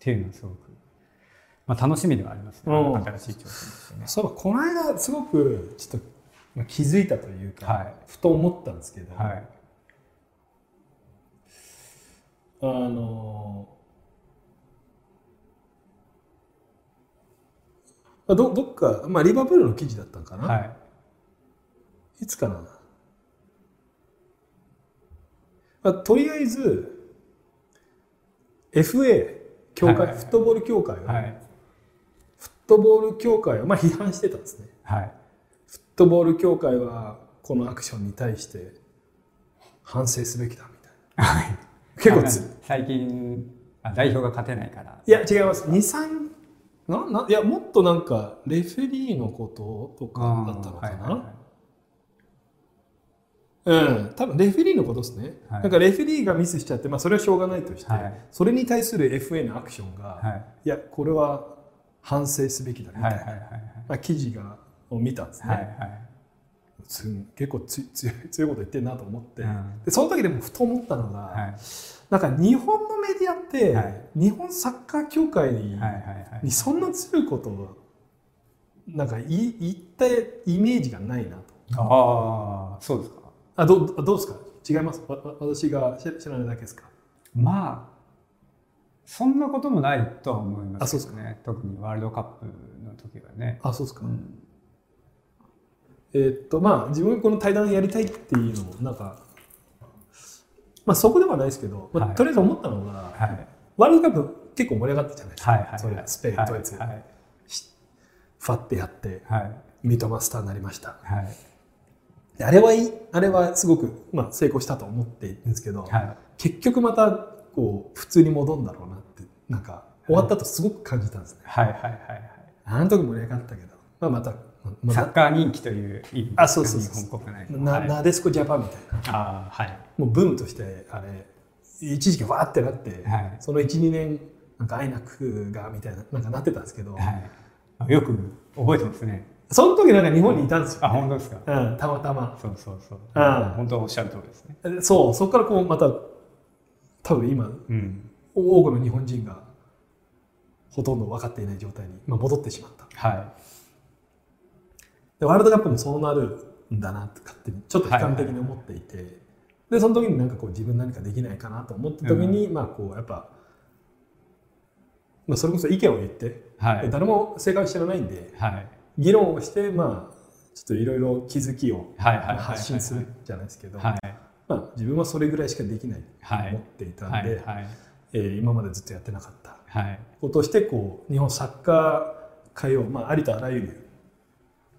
っていうのはすごく、まあ、楽しみではありますね。うん。新しい挑戦ですよね。い、。そういえばこの間すごくちょっとまあ気づいたというか、はい。ふと思ったんですけど、はい。あのどどっか、まあ、リバプールの記事だったんかな、はい。いつかな、まあ、とりあえず FA 協会、はいはいはい。フットボール協会は、はい。フットボール協会は、まあ、批判してたんですね。はい。フットボール協会はこのアクションに対して反省すべきだみたいな。はい。結構最近あ代表が勝てないから。いや違います。23なないやもっとなんかレフェリーのこととかだったのかな、はいはいはい。うん。多分レフェリーのことですね、はい。なんかレフェリーがミスしちゃって、まあ、それはしょうがないとして、はい。それに対する FA のアクションが、はい。い、やこれは反省すべきだみたいな、はいまあ、記事がを見たんですね、はいはい。つ結構つ強い強いこと言ってるなと思って、うん。でその時でもふと思ったのが、はい。なんか日本のメディアって、はい。日本サッカー協会に,、にそんな強いことをなんか言い言ったイメージがないなと。ああそうですか。あどうどうですか？違います？私が知知らないだけですか？まあそんなこともないとは思いますね。特にワールドカップの時はね。あそうですか、うん。えーっとまあ自分がこの対談やりたいっていうのもなんかまあそこではないですけど、まあはい。とりあえず思ったのが、はい。ワールドカップ結構盛り上がったじゃないですか、はいはいそれスペイン、ドイツ、はいファってやってはい。三笘スターになりました。はい。であれはいいあれはすごく、まあ、成功したと思っているんですけど、はい。結局またこう普通に戻るんだろうなってなんか終わったとすごく感じたんですね、はい。はい。はい。はい。あの時盛り上がったけど、まあ、また、まサたッカー人気という意味あそうそうそう。日本国内なはい。なでしこジャパンみたいな。ああはい。もうブームとしてあれ一時期わーってなって、はい。その12年なんかアイナックがみたいななんかなってたんですけど、はい。あよく覚えてますね。その時なんか日本にいたんですよ、あ本当ですか？うん、たまたま。そうそうそう。ああ本当おっしゃる通りですね。でそうそこからこうまた多分今うん。多くの日本人がほとんど分かっていない状態に、まあ、戻ってしまった。はでワールドカップもそうなるんだなって勝手にちょっと悲観的に思っていて、でその時になんかこう自分何かできないかなと思った時に、まあこうやっぱ、まあ、それこそ意見を言って、いはい。で誰も正解を知らないんではい。議論をしてまあちょっといろいろ気づきを発信するじゃないですけど、はい。まあ、自分はそれぐらいしかできないとはい。思っていたんで、はいはい。えー今までずっとやってなかったはい。ことをしてこう日本サッカー界を、まあ、ありとあらゆる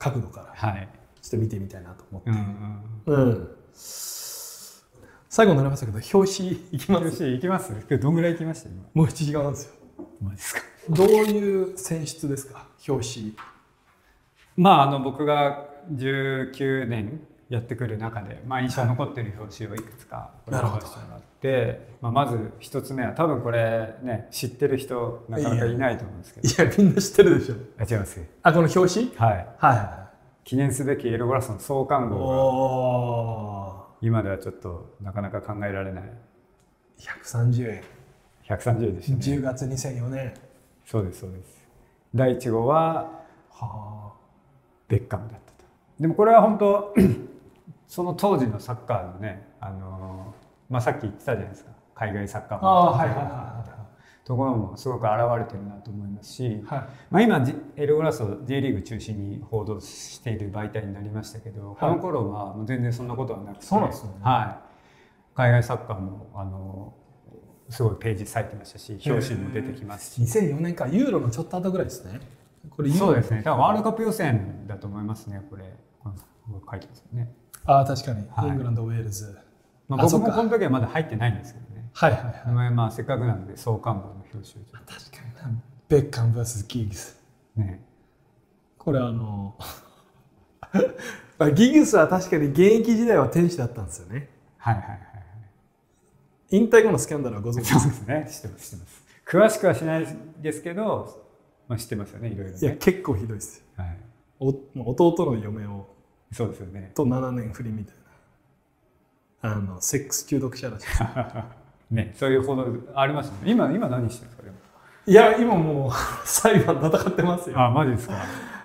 角度からはい。ちょっと見てみたいなと思って、うんうんうん。最後になりましたけど表紙いきます？よし行きます？今日どんぐらい行きました？今。もう7時間なんですよ。ですか。どういう選出ですか？表紙。まああの僕が19年やってくる中で、まあ、印象に残ってる表紙をいくつか選なるほどばせてもらって、まあ、まず一つ目は多分これね知ってる人なかなかいないと思うんですけど。いやみんな知ってるでしょ。あ違います。あこの表紙？はい。はいは記念すべきエルゴラスの創刊い号がお今ではちょっとなかなか考えられない。ー130円。130円でしたね。10月2004年。そうですそうです。第1号ははベッカムだったと。でもこれは本当その当時のサッカーのねあのまあさっき言ってたじゃないですか。海外サッカーああはいはいはところもすごく現れてるなと思いますし、いはい。はいまあ、今ジエルゴラスを J リーグ中心に報道している媒体になりましたけど、この頃はもう全然そんなことはなくてそうですよね。はい、海外サッカーもあのすごいページ割いてましたし表紙にも出てきますし、2004年かユーロのちょっと後ぐらいですね。これそうですね。だからワールドカップ予選だと思いますねこれ。このここ書いてますよね、ああ確かに、はい。イングランドウェールズ。まあ、僕もこの時はまだ入ってないんですけどね。はいはいはい。まあまあせっかくなんで創刊号の表紙をちょっ確かにな。ベッカム vs ギグス。とね。これあの [LAUGHS] まあギグスは確かに現役時代は天使だったんですよね。はいはいはいはい。引退後のスキャンダルはご存知ですそうかですね。知ってます知ってます。詳しくはしないですけど、まあ、知ってますよねいろいろね。いや結構ひどいですはい、お弟の嫁をそうですよね。と7年不倫みたいな。あのセックス中毒者らしい [LAUGHS] ねそういう報道ありますよね。今今何してるんですか？いや今もう裁判戦ってますよ。あマジですか、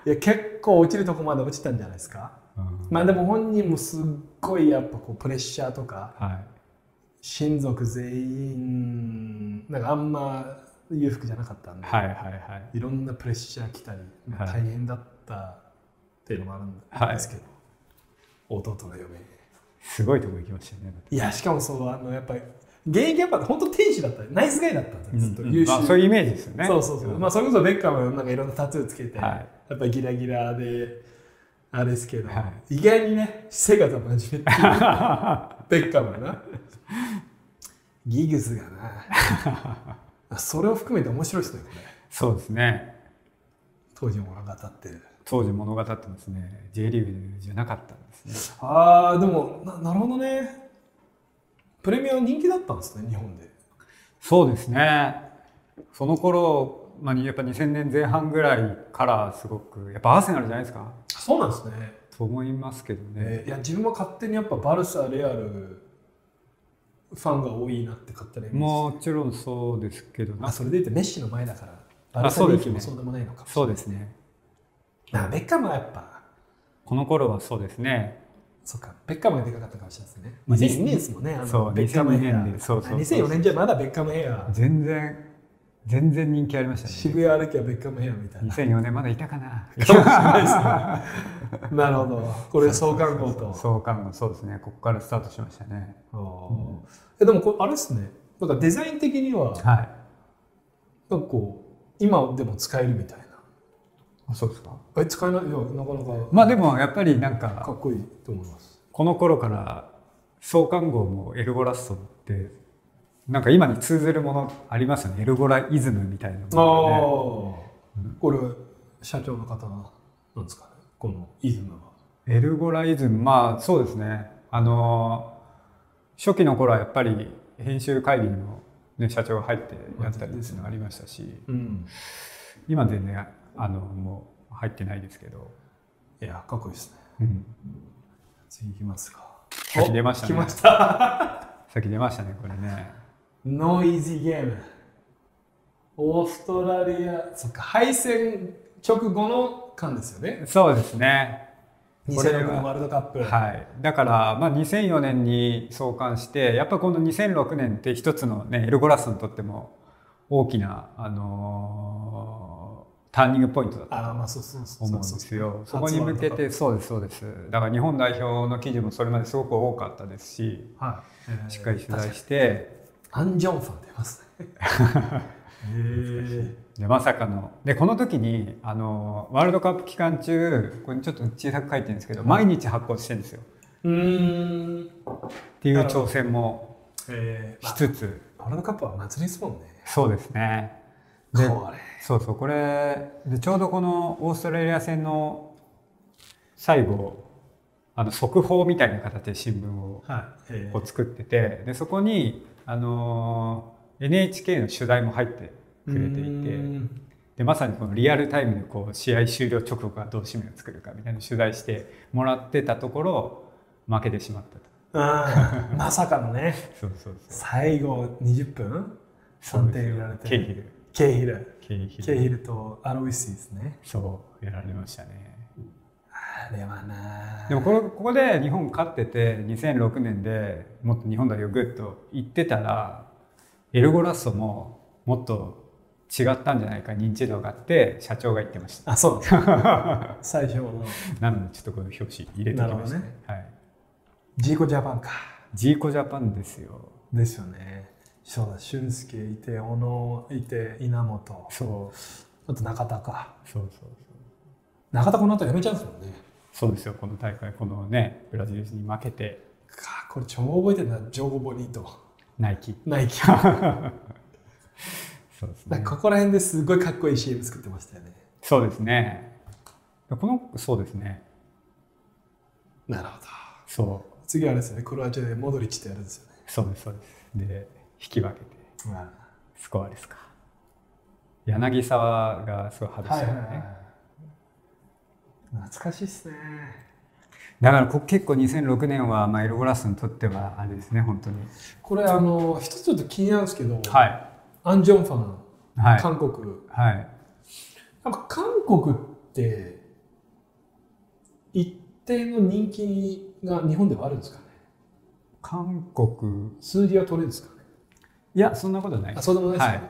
いや結構落ちるとこまで落ちたんじゃないですか。うん。まあでも本人もすっごいやっぱこうプレッシャーとかはい。親族全員なんかあんま裕福じゃなかったんで、はいはいはい。いろんなプレッシャー来たり、はい。大変だったっていうのもあるんはいですけど、弟の嫁。すごいとこ行きましたよね。いやしかもそうあのやっぱり現役やっぱ本当天使だった。ナイスガイだったんですよずっとうん優秀、まあ、そういうイメージですよね。そうそうそう、まあそれこそベッカムはなんかいろんなタトゥーつけて、はい。やっぱりギラギラであれですけど、は意外にね姿真面目っていう。[LAUGHS] ベッカムはな。ギグスがな。[LAUGHS] それを含めて面白いですねこれ。そうですね。当時物語ってる当時物語ってますね。J リーグじゃなかったんですね。ああでもななるほどね。プレミアは人気だったんですね日本で。そうですね。その頃、まあ、やっぱ2000年前半ぐらいからすごくやっぱアーセナルじゃないですか？そうなんですね。と思いますけどね、えーいや自分も勝手にやっぱバルサレアルファンが多いなって勝手にもちろんそうですけどあそれで言ってメッシの前だからバあルサ人気もそうでもないのかそうですねあベッカムはやっぱ。この頃はそうですね。そっか。ベッカムがでかかったかもしれないですね。まあ2002年ですもんね。あのそうベッカムヘア2002年でそうそうそうあ2004年じゃまだベッカムヘア。全然全然人気ありましたね。渋谷歩きはベッカムヘアみたいな。2004年まだいたかな。かもしれないですね。なるほど。これ創刊号と。そうかもそう。ですね。ここからスタートしましたね。あー。えでもこれあれですね。なんかデザイン的にははい。なんかこう今でも使えるみたいな。あそうですかえ使えない。いやなかなか。まあでもやっぱりなんかかっこいいと思います。この頃から創刊号もエルゴラストってなんか今に通ずるものありますよね。エルゴライズムみたいなもああ。のー、これ社長の方なんですかね。このイズムは。がねエルゴライズム。まあそうですね。あの初期の頃はやっぱり編集会議にも、ね、社長が入ってやったりっていうのがありましたし。うん。今全然あのもう入ってないですけど、いやかっこいいですね。うん、次行きますか。先出ましたね。お来ました。[LAUGHS] 先出ましたねこれね。ノイズゲーム。オーストラリアそっか敗戦直後の間ですよね。そうですね。これは。2006年ワールドカップ、はい、だから、まあ、2004年に創刊してやっぱこの2006年って一つの、ね、エルゴラスにとっても大きな、あのーターニングポイントだったと思うんですよ。そこに向けてそうですそうです。だから日本代表の記事もそれまですごく多かったですしはい、しっかり取材してアン・ジョンファン出ますね。へで [LAUGHS] まさかの。でこの時に、あのーワールドカップ期間中これちょっと小さく書いてるんですけど毎日発行してるんですよ。えうん。っていう挑戦もえー、しつつ。ワールドカップは祭りですもんね。そうですね。でそうそうこれ。でちょうどこのオーストラリア戦の最後あの速報みたいな形で新聞をはこう作っててでそこに、あのー NHK の取材も入ってくれていてでまさにこのリアルタイムでこう試合終了直後からどう締めを作るかみたいな取材してもらってたところ負けてしまったと。まさかのね、[LAUGHS] そうそうそう。最後20分？3点入れられて。ケイヒルケイヒル。ケイヒル。ケイヒルとアロイシですね。そうやられましたね。あれはなでもこれここで日本勝ってて2006年でもっと日本代表グッと行ってたらエルゴラッソももっと違ったんじゃないか認知度があって社長が言ってました。あ、そう。[LAUGHS] 最初の。なのでちょっとこの表紙入れてきましたなるほどね。はい。ジーコジャパンか。ジーコジャパンですよ。ですよね。そうだ、俊介いて、小野いて、稲本。そうあと中田か。そうそうそう中田この後やめちゃうんですもんね。そうですよこの大会このねブラジルに負けてかこれ超覚えてるな、ジョーボニート。ナイキナイキ。[LAUGHS] そうですねここら辺ですごいかっこいい CM 作ってましたよね。そうですねこのそうですねなるほど。そう次はあれですよね、クロアチアでモドリッチとやるんですよね。そうですそうですで引き分けて。まスコアですか。柳沢がすごい外あ、したよね、懐かしいっすね。だからこ結構2006年は、まあ、エルゴラスにとってはあれですね本当に。これあの一つちょっと気になるんですけど、はい。アンジョンファン、はい。韓国。はい。やっぱ韓国って一定の人気が日本ではあるんですかね？韓国。数字は取れるんですか？ねいやそんなことない。あそうでもないですか、はい。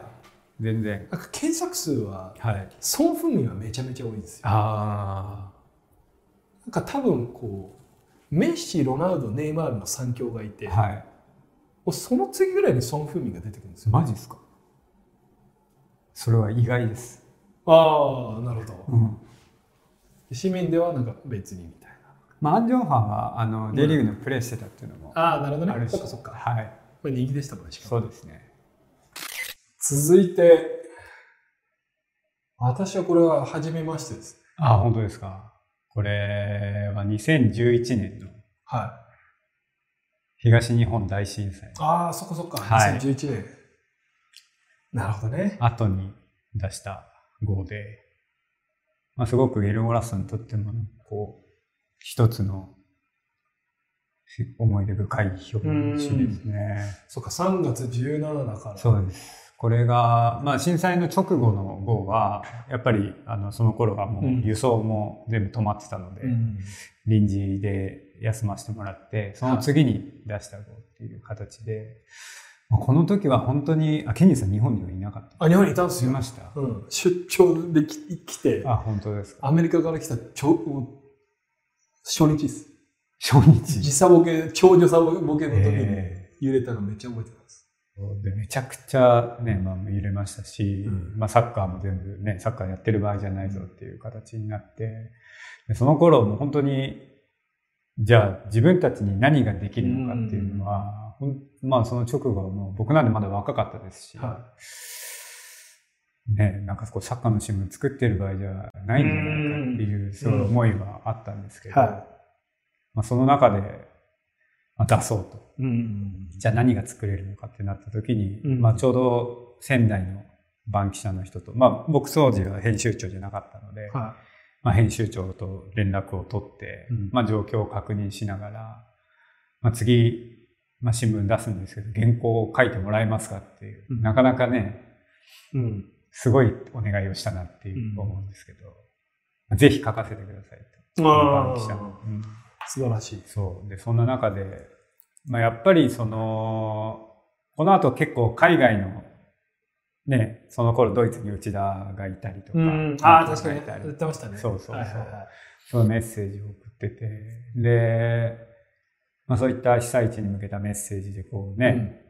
全然。なんか検索数ははい。ソン・フンミンはめちゃめちゃ多いんですよ。あなんか多分こうメッシロナウドネイマールの三強がいて、あはい。その次ぐらいにソン・フンミンが出てくるんですよ、マジですか？それは意外です、ああなるほど。うん。市民ではなんか別にみたいな。まあ、アン・ジョンファンはあの J リーグのプレーしてたっていうのもああなるほどね。そっかそっか。はいこれ人気でしたもんねそうですね。続いて私はこれは初めましてです。あ本当ですか。これは2011年のはい。東日本大震災。ああそっかそっか。はい。2011年、なるほどね。後に出した号で、まあ、すごくエルゴラスにとってもこう一つの思い出深い表紙ですね。そっか3月17だからそうです。これが、まあ、震災の直後の号は、やっぱり、あの、その頃はもう輸送も全部止まってたので、うん臨時で休ませてもらって、その次に出した号っていう形で、まあこの時は本当に、あ、ケニーさん日本にはいなかった。あ日本にいたんですよ、すいました？うん、出張でき来てあ、本当ですか？アメリカから来た超もう初日です初日。時差ボケ超時差ボケの時にえ揺れたのめっちゃ覚えてます、ーでめちゃくちゃね、まあ、揺れましたし、うん。まあ、サッカーも全部ね、サッカーやってる場合じゃないぞっていう形になって、でその頃もう本当に、じゃあ自分たちに何ができるのかっていうのは、ほんまあその直後はもう僕なんでまだ若かったですし、はね、なんかこうサッカーの新聞作ってる場合じゃないんじゃないかっていう、そういう思いはあったんですけど、はまあ、その中で、まあ、出そうと。いうんじゃあ何が作れるのかってなった時に、うん。まあちょうど仙台の番記者の人と、まあ僕当時は編集長じゃなかったので、はまあ編集長と連絡を取って、うん。まあ状況を確認しながら、まあ次、まあ新聞出すんですけど、原稿を書いてもらえますかっていう、うん。なかなかね、いうん。すごいお願いをしたなっていううん思うんですけど、まあぜひ書かせてくださいと。あ素晴らしい。そう。で、そんな中で、まあ、やっぱりその、この後結構海外の、ね、その頃ドイツに内田がいたりとか、ああ確かに。言ってましたね。そうそうそう。はいはいはい。そのメッセージを送ってて、で、まあそういった被災地に向けたメッセージでこうね、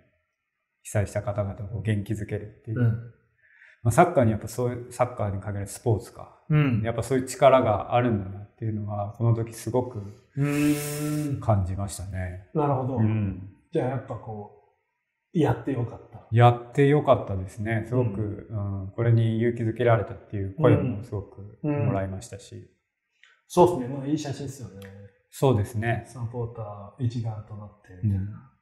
被災した方々を元気づけるっていう。うんまあ、サッカーにやっぱそういう、サッカーに限るスポーツか。うんやっぱそういう力があるんだなっていうのは、この時すごくうん感じましたね。なるほど、うん。じゃあやっぱこうやってよかったやってよかったですね。すごく、うんこれに勇気づけられたっていう声もすごくうんもらいましたし。そうですね、まあ、いい写真ですよねそうですね。サポーター一丸となってみたいな。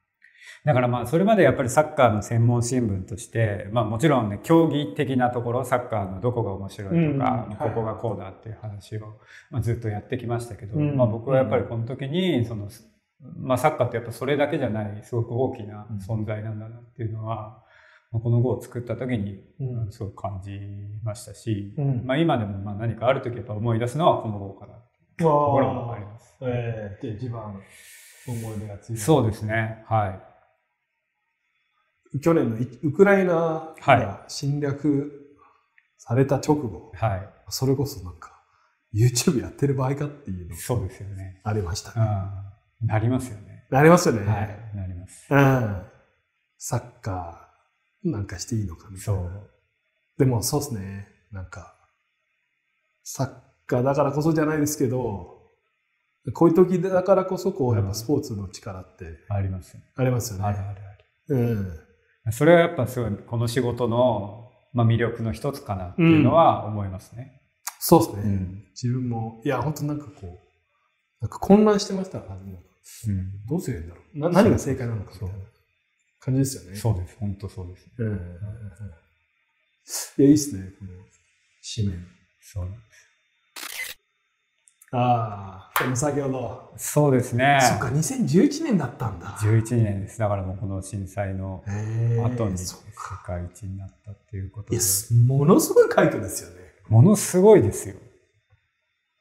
だからまあそれまでやっぱりサッカーの専門新聞として、まあもちろんね、競技的なところ、サッカーのどこが面白いとか、ここがこうだっていう話を、まあ、ずっとやってきましたけど、うん。まあ僕はやっぱりこの時に、その、まあサッカーってやっぱそれだけじゃない、すごく大きな存在なんだなっていうのは、まあこの号を作った時に、うん。すごく感じましたし、うん。まあ今でもまあ何かある時やっぱ思い出すのはこの号かなところもあります。ええで一番思い出が強い。そうですね。はい。去年のいウクライナはが侵略された直後、はい。それこそなんか YouTube やってる場合かっていうのそうですよね。ありましたうね。ん。なりますよね。なりますよね。はい。なります。うん。サッカーなんかしていいのかみたそ。いうな。でもそうですね。なんか、サッカーだからこそじゃないですけど、こういう時だからこそ、こう、やっぱスポーツの力ってあります。ありますよね。あるあるうん。それはやっぱすごい、この仕事の、まあ、魅力の一つかなっていうのは思いますね。そうですね。うん。自分も、いや、本当なんかこう、なんか混乱してましたから、もううん。どうすればいいんだろう。な何が正解なのかみたいな感じですよね。そうです。本当そうです。うんうんうんうん。いや、いいっすね、この紙面。そう。ああ、でも先ほど。そうですね。そっか、2011年だったんだ。11年です。だからもうこの震災の後に世界一になったっていうことですものすごい快挙ですよね。ものすごいですよ。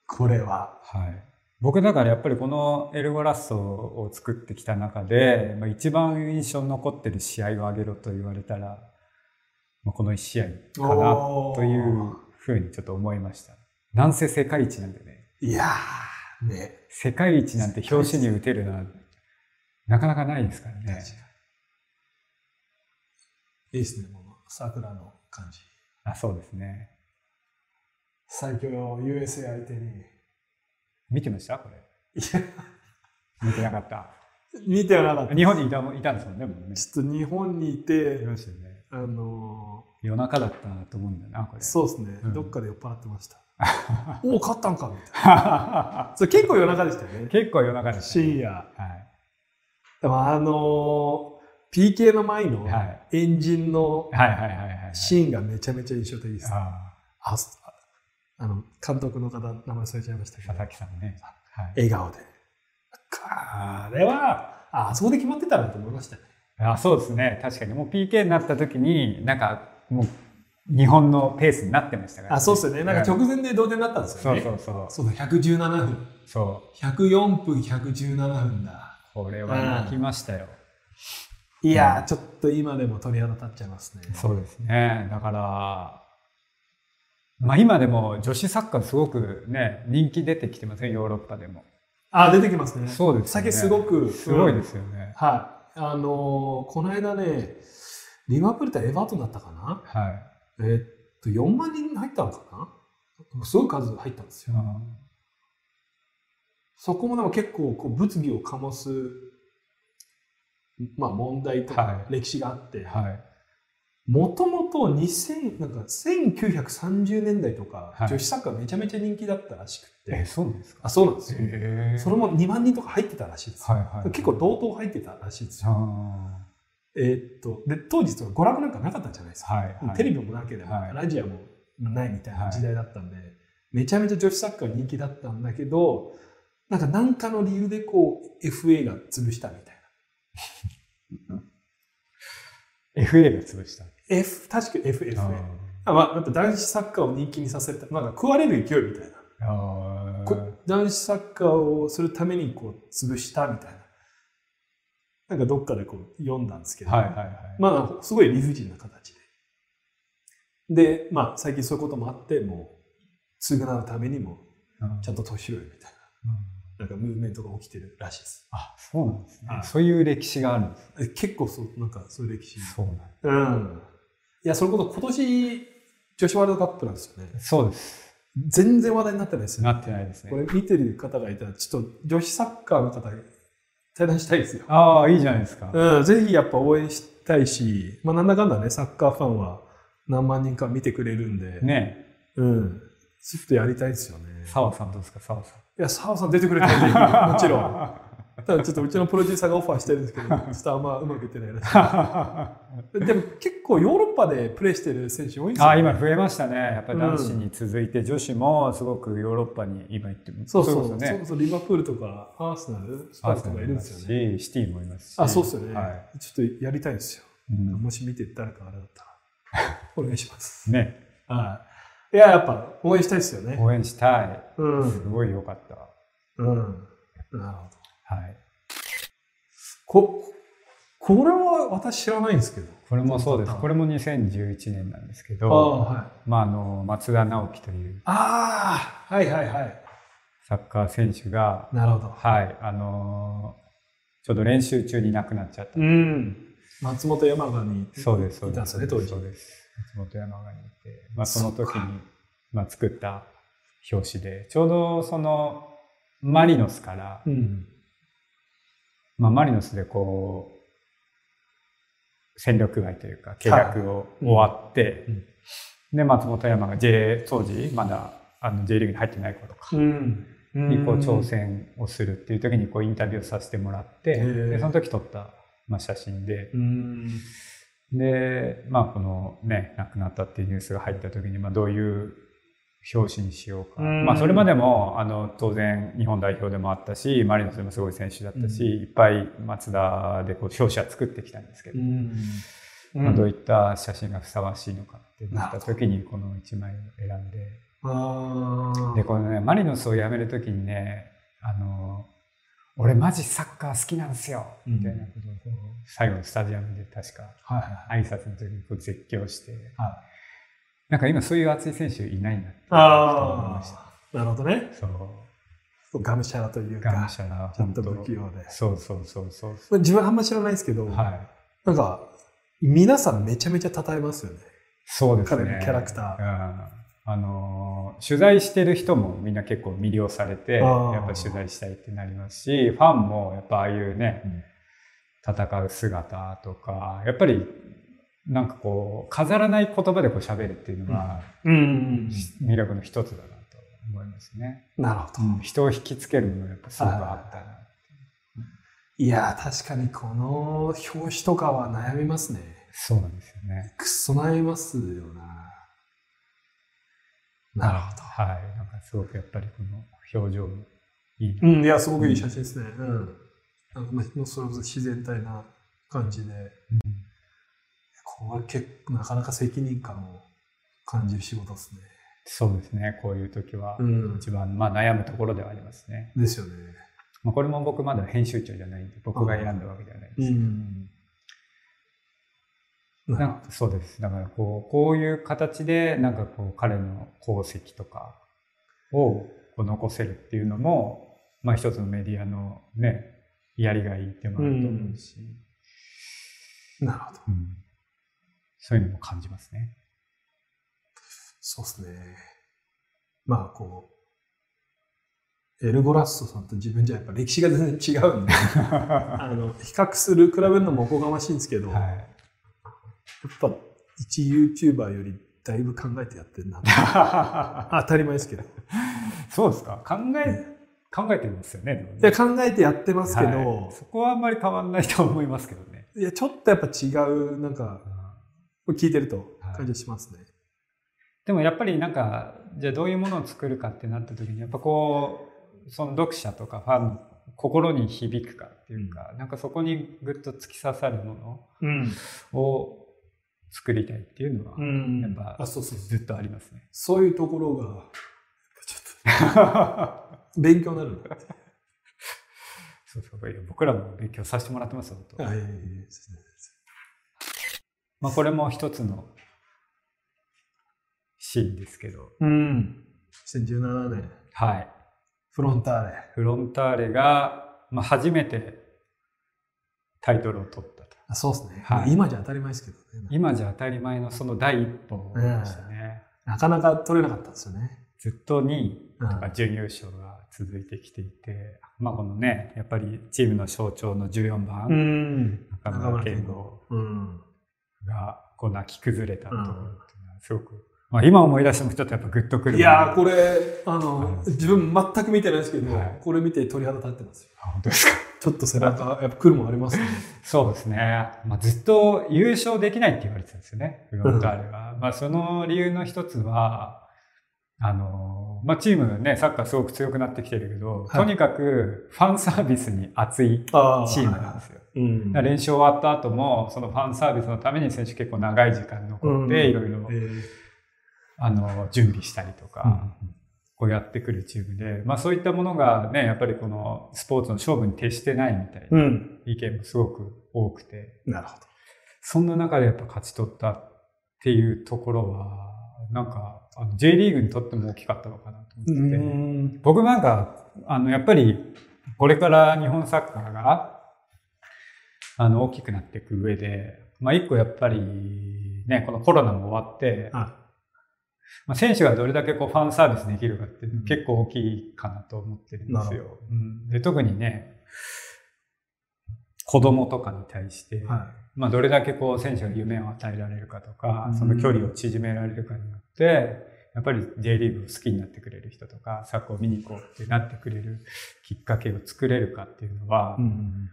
これは。はい。僕だからやっぱりこのエルゴラッソを作ってきた中で、まあ、一番印象に残ってる試合を挙げろと言われたら、まあ、この1試合かなというふうにちょっと思いました。なんせ世界一なんでね。いやー、ね。世界一なんて表紙に打てるのはなかなかないですからね。いいですね、もう桜の感じ。あ、そうですね。最強 USA 相手に。見てました？これ。いや、見てなかった。見てはなかった。日本にいたいたんですもんね、もうね。ちょっと日本にいいて、ましたよね。あの夜中だったと思うんだよな、これ。ー、そうですね、うんどっかで酔っ払ってました。[LAUGHS] おお、勝ったんかみたいな。[LAUGHS] それ結構夜中でしたよね。結構夜中でしたね、深夜。はい。でもあのー、PK の前のはいエンジンの。シーンがめちゃめちゃ印象的です。ああの監督の方、名前忘れちゃいましたけど、あ佐々木さんね。はい。笑顔で。あれは、ああそこで決まってたなと思いましたね。あそうですね。確かにもう PK になった時に、なんかもう日本のペースになってましたから、あそうですよね。なんか直うん前で同点になったんですよね。そうそう。そうだ、117分。そ104分、117分だ。う。これは泣きましたよ。いやー、ちょっと今でも鳥肌立っちゃいますね。そうですね。だから、まあ今でも女子サッカーすごくね、人気出てきてますね、ヨーロッパでも。あ、出てきますね。そうですよね酒すごく。すごいうんですよね。はい。あのーこの間ね、リバプール対エバートンだったかな？はい。えーっと、4万人入ったのかな？すごい数入ったんですよ。うん。そこもでも結構こう物議を醸す、まあ、問題とはい。か歴史があって、はい。もともと2000なんか1930年代とか、はい。女子サッカーめちゃめちゃ人気だったらしくて、え、そうなんですか？あそうなんですよ、へそれも2万人とか入ってたらしいですよ、はいはい。結構同等入ってたらしいですよ、あえーっとで当時その娯楽なんかなかったじゃないですか、ーはいはい。テレビもなければ、はい。ラジオもないみたいな時代だったんで、めちゃめちゃ女子サッカー人気だったんだけどなんか何かの理由でこう FA が潰したみたいな。[LAUGHS] FA が潰した。F 確か FFA ああ、まあ、やっぱ男子サッカーを人気にさせた。なんか食われる勢いみたいな。男子サッカーをするためにこう潰したみたいななんかどっかでこう読んだんですけど、はいはいはい。まあすごい理不尽な形ででまあ最近そういうこともあってもう償うためにもうんちゃんと年寄りみたいうんななんかムーブメントが起きてるらしいですあ、そうなんですねは。いそういう歴史があるんです。え結構そうなんかそういう歴史そうなんでうんいやそれこそ今年女子ワールドカップなんですよねす。そうです。全然話題になってないですよなってないですねこ。れ見てる方がいたらちょっと女子サッカーの方対談したいですよああ、いいじゃないですか。うん、ぜひやっぱ応援したいし、まあ、なんだかんだね、サッカーファンは何万人か見てくれるんで、ねうん、ちょっとやりたいですよね。澤さんどうですか、澤さん。いや、澤さん出てくれたらもちろん。[LAUGHS] ただちょっとうちのプロデューサーがオファーしてるんですけど、[LAUGHS] ちょっとあんまうまくいってないらしい。でも結構ヨーロッパでプレーしてる選手多いんですよ、あ今増えましたね。やっぱり男子に続いて女子もすごくヨーロッパに今行ってもそうそうれこね。そうそうリバプールとかアーセナル、スパイスとかいるんですよね。し、シティもいますし。あ、そうですよね、はいちょっとやりたいんですよ。うんもし見て誰かあれだったら、お願いします。ね、はい。いや、やっぱ応援したいですよね。応援したい。うん。すごい良かった。うん。なるほど。はい。こ、これは私知らないんですけど。これもそうです。あこれも2011年なんですけあど、はい。まあ、あの、松田直樹というああ、はいはいはい。サッカー選手が、なるほど。はい、あのちょうど練習中に亡くなっちゃった。ん。松本山雅に。そうです、そういたんで。ですね、当時。そうです。松本山がいて、まあ、その時に、まあ、作った表紙で、ちょうどその、マリノスから、うん。まあ、マリノスでこう、戦力外というか、契約を終わって、うん。で、松本山が J、当時、まだあの J リーグに入ってない頃か、ん。にこう挑戦をするっていう時にこうインタビューさせてもらって、でその時撮った、まあ、写真で、うん。で、まあこのね、亡くなったっていうニュースが入った時に、まあどういう表紙にしようか。うんまあそれまでも、あの、当然日本代表でもあったし、マリノスでもすごい選手だったし、うんいっぱい松田でこう表紙は作ってきたんですけど、うん。まあどういった写真がふさわしいのかってなった時にこの一枚を選んで。で、このね、マリノスを辞める時にね、あの、俺マジサッカー好きなんですよみたいなことを最後のスタジアムで確かはいはい。挨拶の時にこう絶叫して、はなんか今そういう熱い選手いないなって思いあました。あ。なるほどね。そう。がむしゃらというか。がむしゃら、ちょっと不器用で。そうそうそうそう。まあ自分あんま知らないですけど、はい。なんか、皆さんめちゃめちゃ称えますよね。そうですね。彼のキャラクターうん。あのー取材してる人もみんな結構魅了されて、やっぱ取材したいってなりますし、ファンもやっぱああいうね、戦う姿とか、やっぱりなんかこう、飾らない言葉でこう喋るっていうのが、うん。魅力の一つだなと思いますね。なるほど。人を引きつけるものがやっぱすごくあったな。いやー、確かにこの表紙とかは悩みますね。そうなんですよね。くっそ悩みますよな。なるほはい。なんかすごくやっぱりこの表情もいい。うん、いや、すごくいい写真ですね。うん。なんかまあそれこそ自然体な感じで、これ結構なかなか責任感を感じる仕事ですね。そうですね。こういう時はうん一番、まあ悩むところではありますね。ですよね。まあこれも僕まだ編集長じゃないんで、僕が選んだわけではないです。ん。なんかそうです。だからこう、こういう形で、なんかこう、彼の功績とかをこう残せるっていうのも、まあ一つのメディアのね、やりがいってもあると思うし、なるほど。うんそういうのも感じますね。そうですね。まあ、こう、エルゴラッソさんと自分じゃやっぱ歴史が全然違うんで、[LAUGHS] あの、比較する、比べるのもおこがましいんですけど、やっはい。ぱ一 YouTuber よりだいぶ考えてやってるなと。[LAUGHS] 当たり前ですけど。いそうですか考え、考えてますよね。でや、考えてやってますけど、はいそこはあんまり変わんないと思いますけどね。い、や、ちょっとやっぱ違う、なんか、聞いてると感じがしますね。でもやっぱりなんか、じゃあどういうものを作るかってなった時に、やっぱこう、その読者とかファンの心に響くかっていうか、なんかそこにぐっと突き刺さるもうん。のを作りたいっていうのは、うんやっぱあ、そうそうそう。ずっとありますね。そういうところが、ちょっと [LAUGHS] 勉強になるな。そうそう僕らも勉強させてもらってますよ。本当はいはいはいまあこれも一つのシーンですけど、うん。2017年、はい。フロンターレ。フロンターレが、まあ、初めてタイトルを取ったと。あそうですね、はい今じゃ当たり前ですけどね。今じゃ当たり前のその第一歩でしたね。なかなか取れなかったんですよね。ずっと2位とうんか準優勝が続いてきていて、まあこのね、やっぱりチームの象徴の14番、ん。中村健吾うん。がこう泣き崩れたところっていうのはすごく、まあ、今思い出してもちょっとやっぱグッとくるいやーこれあの、はい自分全く見てないですけど、はい。これ見て鳥肌立ってますよ。あ本当ですか？ちょっと背中やっぱ来るもんありますね。そうですね、まあ、ずっと優勝できないって言われてたんですよね。フロンターレは、まあ、その理由の一つはあの、まあ、チームねサッカーすごく強くなってきてるけど、はい。とにかくファンサービスに熱いあチームなんですようん。練習終わった後もそのファンサービスのために選手結構長い時間残っていろいろえーあの準備したりとか、こうやってくるチームで、まあ、そういったものがねやっぱりこのスポーツの勝負に徹してないみたいなうん。意見もすごく多くて。なるほど。そんな中でやっぱ勝ち取ったっていうところはなんかあの J リーグにとっても大きかったのかなと思ってて、ん。僕なんかあのやっぱりこれから日本サッカーがあの大きくなっていく上で、まあ、一個やっぱりねこのコロナも終わって、はまあ、選手がどれだけこうファンサービスできるかって結構大きいかなと思ってるんですなよ。うん、で特にね子供とかに対して、い。はまあ、どれだけこう選手が夢を与えられるかとか、うん。その距離を縮められるかによってやっぱり J リーグを好きになってくれる人とかサッカーを見に行こうってなってくれるきっかけを作れるかっていうのは、いうん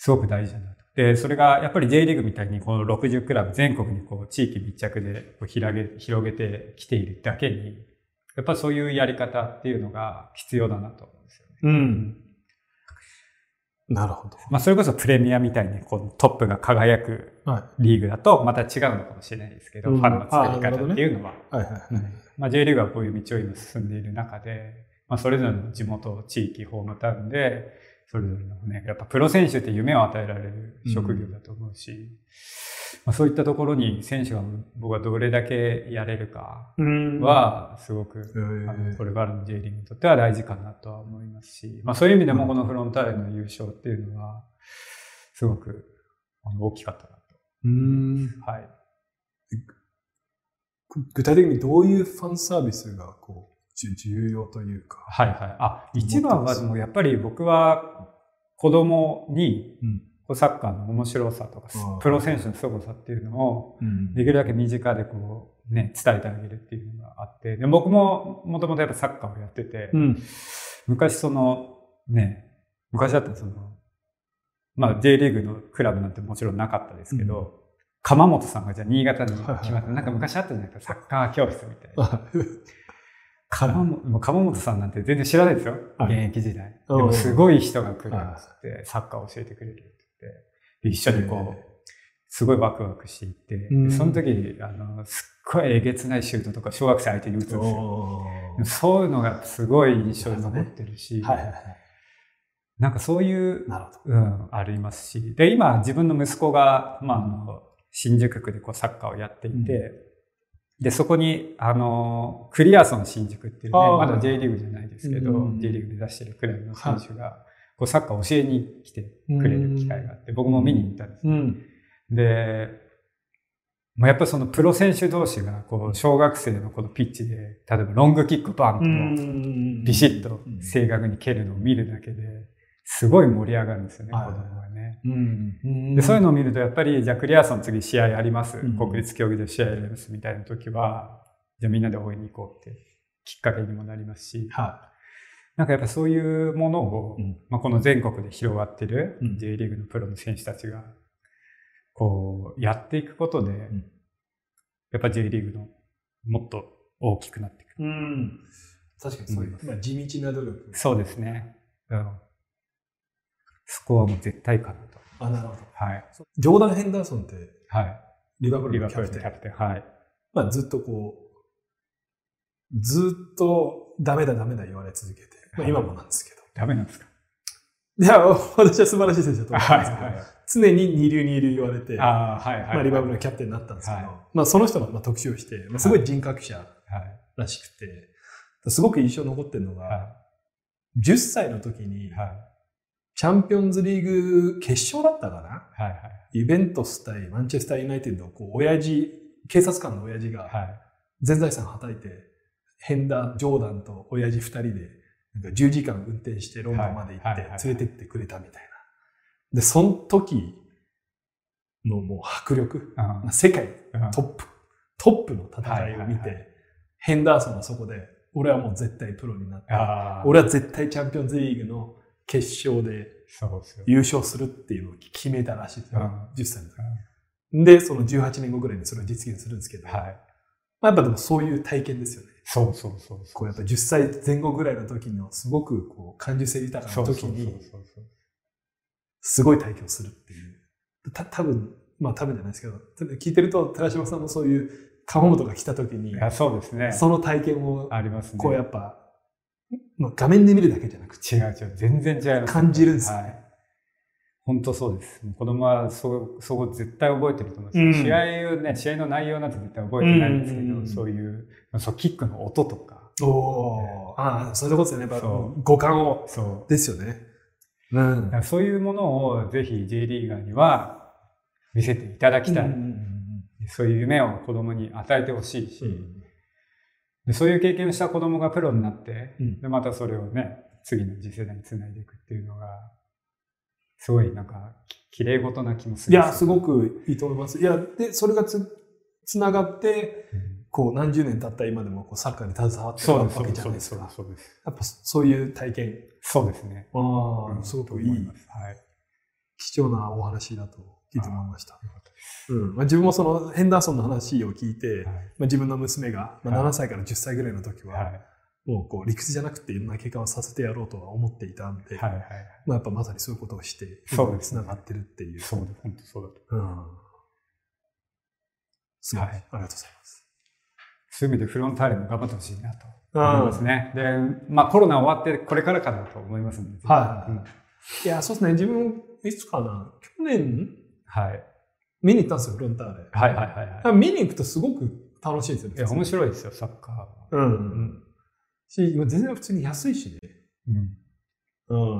すごく大事だなと。で、それがやっぱり J リーグみたいにこの60クラブ全国にこう地域密着でこう広げ広げてきているだけに、やっぱそういうやり方っていうのが必要だなと思うんですよね。うん。なるほど。まあそれこそプレミアみたいにこうトップが輝くはリーグだとまた違うのかもしれないですけど、うん。ファンの作り方っていうのは。いはい。はい。まあ J リーグはこういう道を今進んでいる中で、まあそれぞれの地元、地域、ホームタウンで、それぞれのね、やっぱプロ選手って夢を与えられる職業だと思うし、まあ、そういったところに選手が僕はどれだけやれるかうん。は、すごく、えあのこれからの J リーグにとっては大事かなとは思いますし、まあそういう意味でもこのフロンターレの優勝っていうのは、すごく大きかったなと。うん。はい。ぐ具体的にどういうファンサービスがこう重要というか。はいはい。あ、一番はでもやっぱり僕は子供にサッカーの面白さとかああ、プロ選手の凄さっていうのをうん。できるだけ身近でこうね、伝えてあげるっていうのがあって、で僕ももともとやっぱサッカーをやってて、うん。昔そのね、昔だったらその、まあ J リーグのクラブなんてもちろんなかったですけど、うん。鎌本さんがじゃあ新潟にはいはい決まって、なんか昔あったじゃないですか、サッカー教室みたいな。[LAUGHS] あ鎌本もう鎌本さんなんて全然知らないですよ、はい。現役時代。でうん。もすごい人が来るはいっつって、サッカーを教えてくれるって言って、で一緒にこへう、すごいワクワクしていって、うん。でその時、あの、すっごいえげつないシュートとか小学生相手に打つんですよ。そういうのがすごい印象に残ってるし、はいはいはい。なんかそういう。うん、ありますし、で、今自分の息子が、まあ、あの、新宿区でこうサッカーをやっていて、で、そこに、あの、クリアソン新宿っていうね、まだ J リーグじゃないですけど、うん。J リーグ目指してるクラブの選手が、こうサッカーを教えに来てくれる機会があって、僕も見に行ったんです。うん。で、まあ、やっぱりそのプロ選手同士が、こう、小学生のこのピッチで、例えばロングキックバンと、ん。ビシッと正確に蹴るのを見るだけで、すごい盛り上がるんですよね、はい子供がね。うん。でそういうのを見ると、やっぱり、じゃあクリアソン次試合あります、うん国立競技場試合ありますみたいな時は、じゃあみんなで応援に行こうってきっかけにもなりますし、はなんかやっぱそういうものを、うんまあ、この全国で広がってるうん J リーグのプロの選手たちが、こう、やっていくことで、んやっぱ J リーグのもっと大きくなっていく。い。うん。確かにそういう、うんまあ、地道な努力。そうですね。うん。そこはもう絶対かなと。あ、なるほど。はい。ジョーダン・ヘンダーソンって、はい。リバプーリルのキャプテンバプールのキャ。プテン。はい。まあ、ずっとこう、ずっとダメだダメだ言われ続けて、まあ、今もなんですけど。ダメなんですか？いや、私は素晴らしい選手だと思うんですけど、はいはい常に二流二流言われて、ああ、はいはい。まあ、リバプールのキャプテンになったんですけど、はいまあ、その人のまあ特集をして、まあ、すごい人格者はい。らしくて、すごく印象に残ってるのが、は10歳の時にい。、はい。チャンピオンズリーグ決勝だったかな？はい。はい。イベントス対マンチェスターユナイテッドをこう親父、警察官の親父がはい。全財産はたいて、ヘンダー、ジョーダンと親父2人でなんか10時間運転してロンドンまで行って連れてってくれたみたいな。で、その時のもう迫力、うん世界うんトップ、トップの戦いを見て、はいはいはヘンダーソンはそこで、俺はもう絶対プロになって、俺は絶対チャンピオンズリーグの決勝で。優勝するっていうのを決めたらしいですよ、うん10歳の時。で、その18年後ぐらいにそれを実現するんですけど、はい。まあ、やっぱでもそういう体験ですよね。そうそうそうそう。こうやっぱ10歳前後ぐらいの時のすごくこう感受性豊かな時にすごい体験をするっていう。た多分まあ多分じゃないですけど、聞いてると寺島さんもそういう川本が来た時にそうですね。その体験をありますね。こうやっぱ、まあ、画面で見るだけじゃなくて、違う違う。全然違います。感じるんですよはい。本当そうです。子供はそう、そう絶対覚えてると思います。うん試合をね、試合の内容なんて絶対覚えてないんですけど、うんうんうんそういう、そう、キックの音とか、おお、ああ、そういうことですよね。やっ五感を。そう。ですよね。うんそういうものをぜひ J リーガーには見せていただきたい。うんうんそういう夢を子供に与えてほしいし、うんでそういう経験をした子供がプロになって、うん。でまたそれをね次の次世代につないでいくっていうのがすごいなんかき綺麗事な気もするいや、すごくいいと思います。いや、で、それがつつながって、うん。こう何十年経った今でもこうサッカーに携わってるわけじゃそうですないですか。そうですやっぱそういう体験、そうですね。ああ、うんすごくいいはい。貴重なお話だと聞いて思いました。うん。まあ、自分もそのヘンダーソンの話を聞いて、はい。まあ、自分の娘が、まあ、はい。7歳から10歳ぐらいの時は、はい。もうこう理屈じゃなくていろんな結果をさせてやろうとは思っていたんで、はいはいまあ、やっぱまさにそういうことをしてそうつながってるっていう。そうです。本当そうだとうん。すごい、はい。ありがとうございます。そういう意味でフロンターレも頑張ってほしいなと思いますね。でまあコロナ終わってこれからかなと思いますので。はいはい。うん。いや、そうですね。自分、いつかな。去年はい見に行ったんですよ、フロンターレ。はいはいはいはい見に行くとすごく楽しいんですよね。いや面白いですよサッカーはうん。うんし、今全然普通に安いしね。うん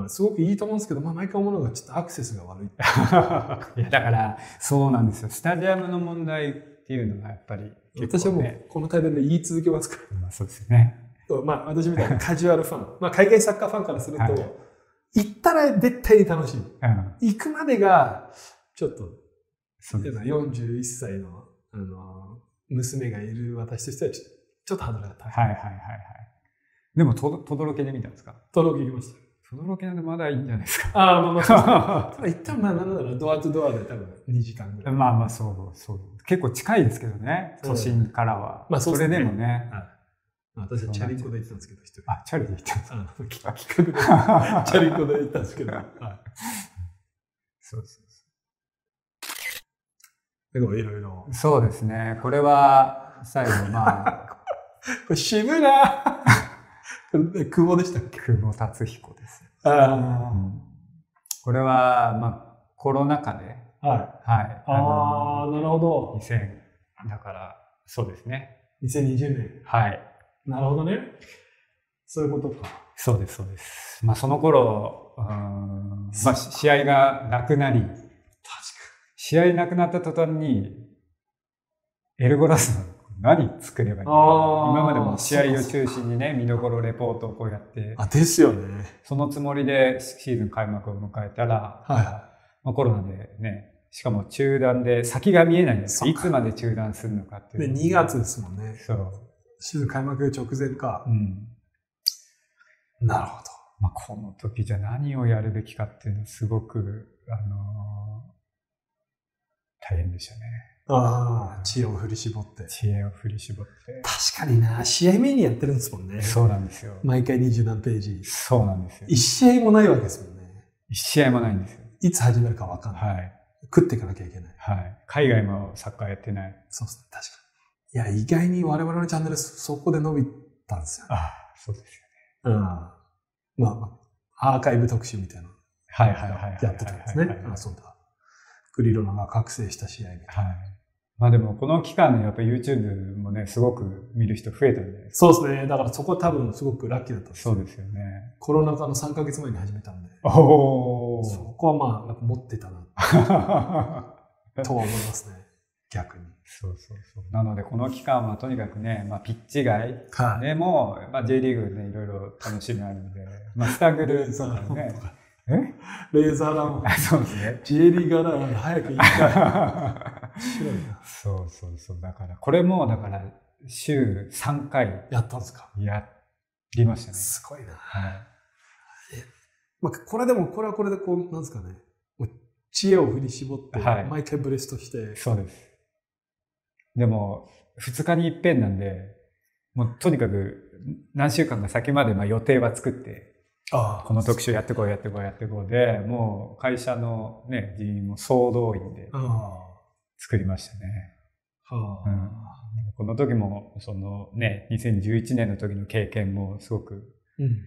うん、すごくいいと思うんですけど、まあ、毎回思うのがちょっとアクセスが悪い。[LAUGHS] いやだからそうなんですよスタジアムの問題っていうのがやっぱり結私はもうこの対談で言い続けますかまあそうですよねら。まあ、私みたいなカジュアルファン、まあ、海外サッカーファンからすると、はい行ったら絶対に楽しい。うん行くまでが、ちょっと、そうです41歳のあの娘がいる私としてはちょ、ちょっとハードルが高い。はいはいはいはい。でもととどろけで見たんですか？登録行きました。とどろけなんでまだいいんじゃないですか？ああ、まあまあそうですね、た [LAUGHS] だ一旦まあなんだろう、ドアとドアで多分2時間ぐらい。まあまあそうそう結構近いですけどね都心からは、まあそうそれですね。でもね。はい。私はチャリンコで行ってたんですけど、一人。あチャリで行ったんですあの企画で、[LAUGHS] チャリンコで行ったんですけど、はい、そうそうでもいろいろ。そうですね。これは最後まあ。[LAUGHS] これ渋いな。[LAUGHS] 久保でしたっけ？久保達彦です、あこれはまあコロナ禍で。あ、はい。はい。ああ、なるほど。2000だからそうですね。2020年。はい。なるほどね。そういうことか。そうですそうです。まあその頃うーんまあし試合がなくなり試合なくなった途端にエルゴラスの何作ればいいの今までも試合を中心にね見どころレポートをこうやってあ、ですよね。そのつもりでシーズン開幕を迎えたら、はいはまあ、コロナでねしかも中断で先が見えないんですいつまで中断するのかってい。う2月ですもんね。そう、シーズン開幕直前かう。んなるほど。まあ、この時じゃ何をやるべきかっていうのはすごく、あのー大変でしたねああ、知恵を振り絞って。知恵を振り絞って確かにな、試合目にやってるんですもんね。そうなんですよ毎回二十何ページ。そうなんですよ一試合もないわけですもんね。一試合もないんですよいつ始めるか分かんない。はい食っていかなきゃいけない。はい海外もサッカーやってないそうですね、確かに。いや、意外に我々のチャンネル、そこで伸びたんですよね。ああそうですようん。まあまあ、アーカイブ特集みたいなのはいはいはいはいやってたんですねあ、そうだ。クリロナが覚醒した試合みたいな。はい。まあでもこの期間ねやっぱ YouTube もねすごく見る人増えたんで。そうですね。だからそこは多分すごくラッキーだったんですそうですよね。コロナ禍の3ヶ月前に始めたんで、おそこはまあ、やっぱ持ってたな。お [LAUGHS] とは思いますね。逆に。そうそうそう。なのでこの期間はとにかくね、まあ、ピッチ外はい。でも、まあ、J リーグでねいろいろ楽しみあるんで、まあ、スタグルとかね。[LAUGHS] えレーザーランあそうですね J リーガーなら早く行きたい。白いな。[LAUGHS] そうそうそう。だから、これも、だから、週3回やったんですか？やりましたね。すごいな。はい。まあ、これでも、これはこれでこう、なんですかね。知恵を振り絞って、はい毎回ブレストして。そうです。でも、2日に一遍なんで、もうとにかく何週間か先までまあ予定は作って、あこの特集やってこうやってこうやってこうで、もう会社のね、人員も総動員でああ。作りましたね。はあ。うんこの時も、そのね、2011年の時の経験もすごく、うん。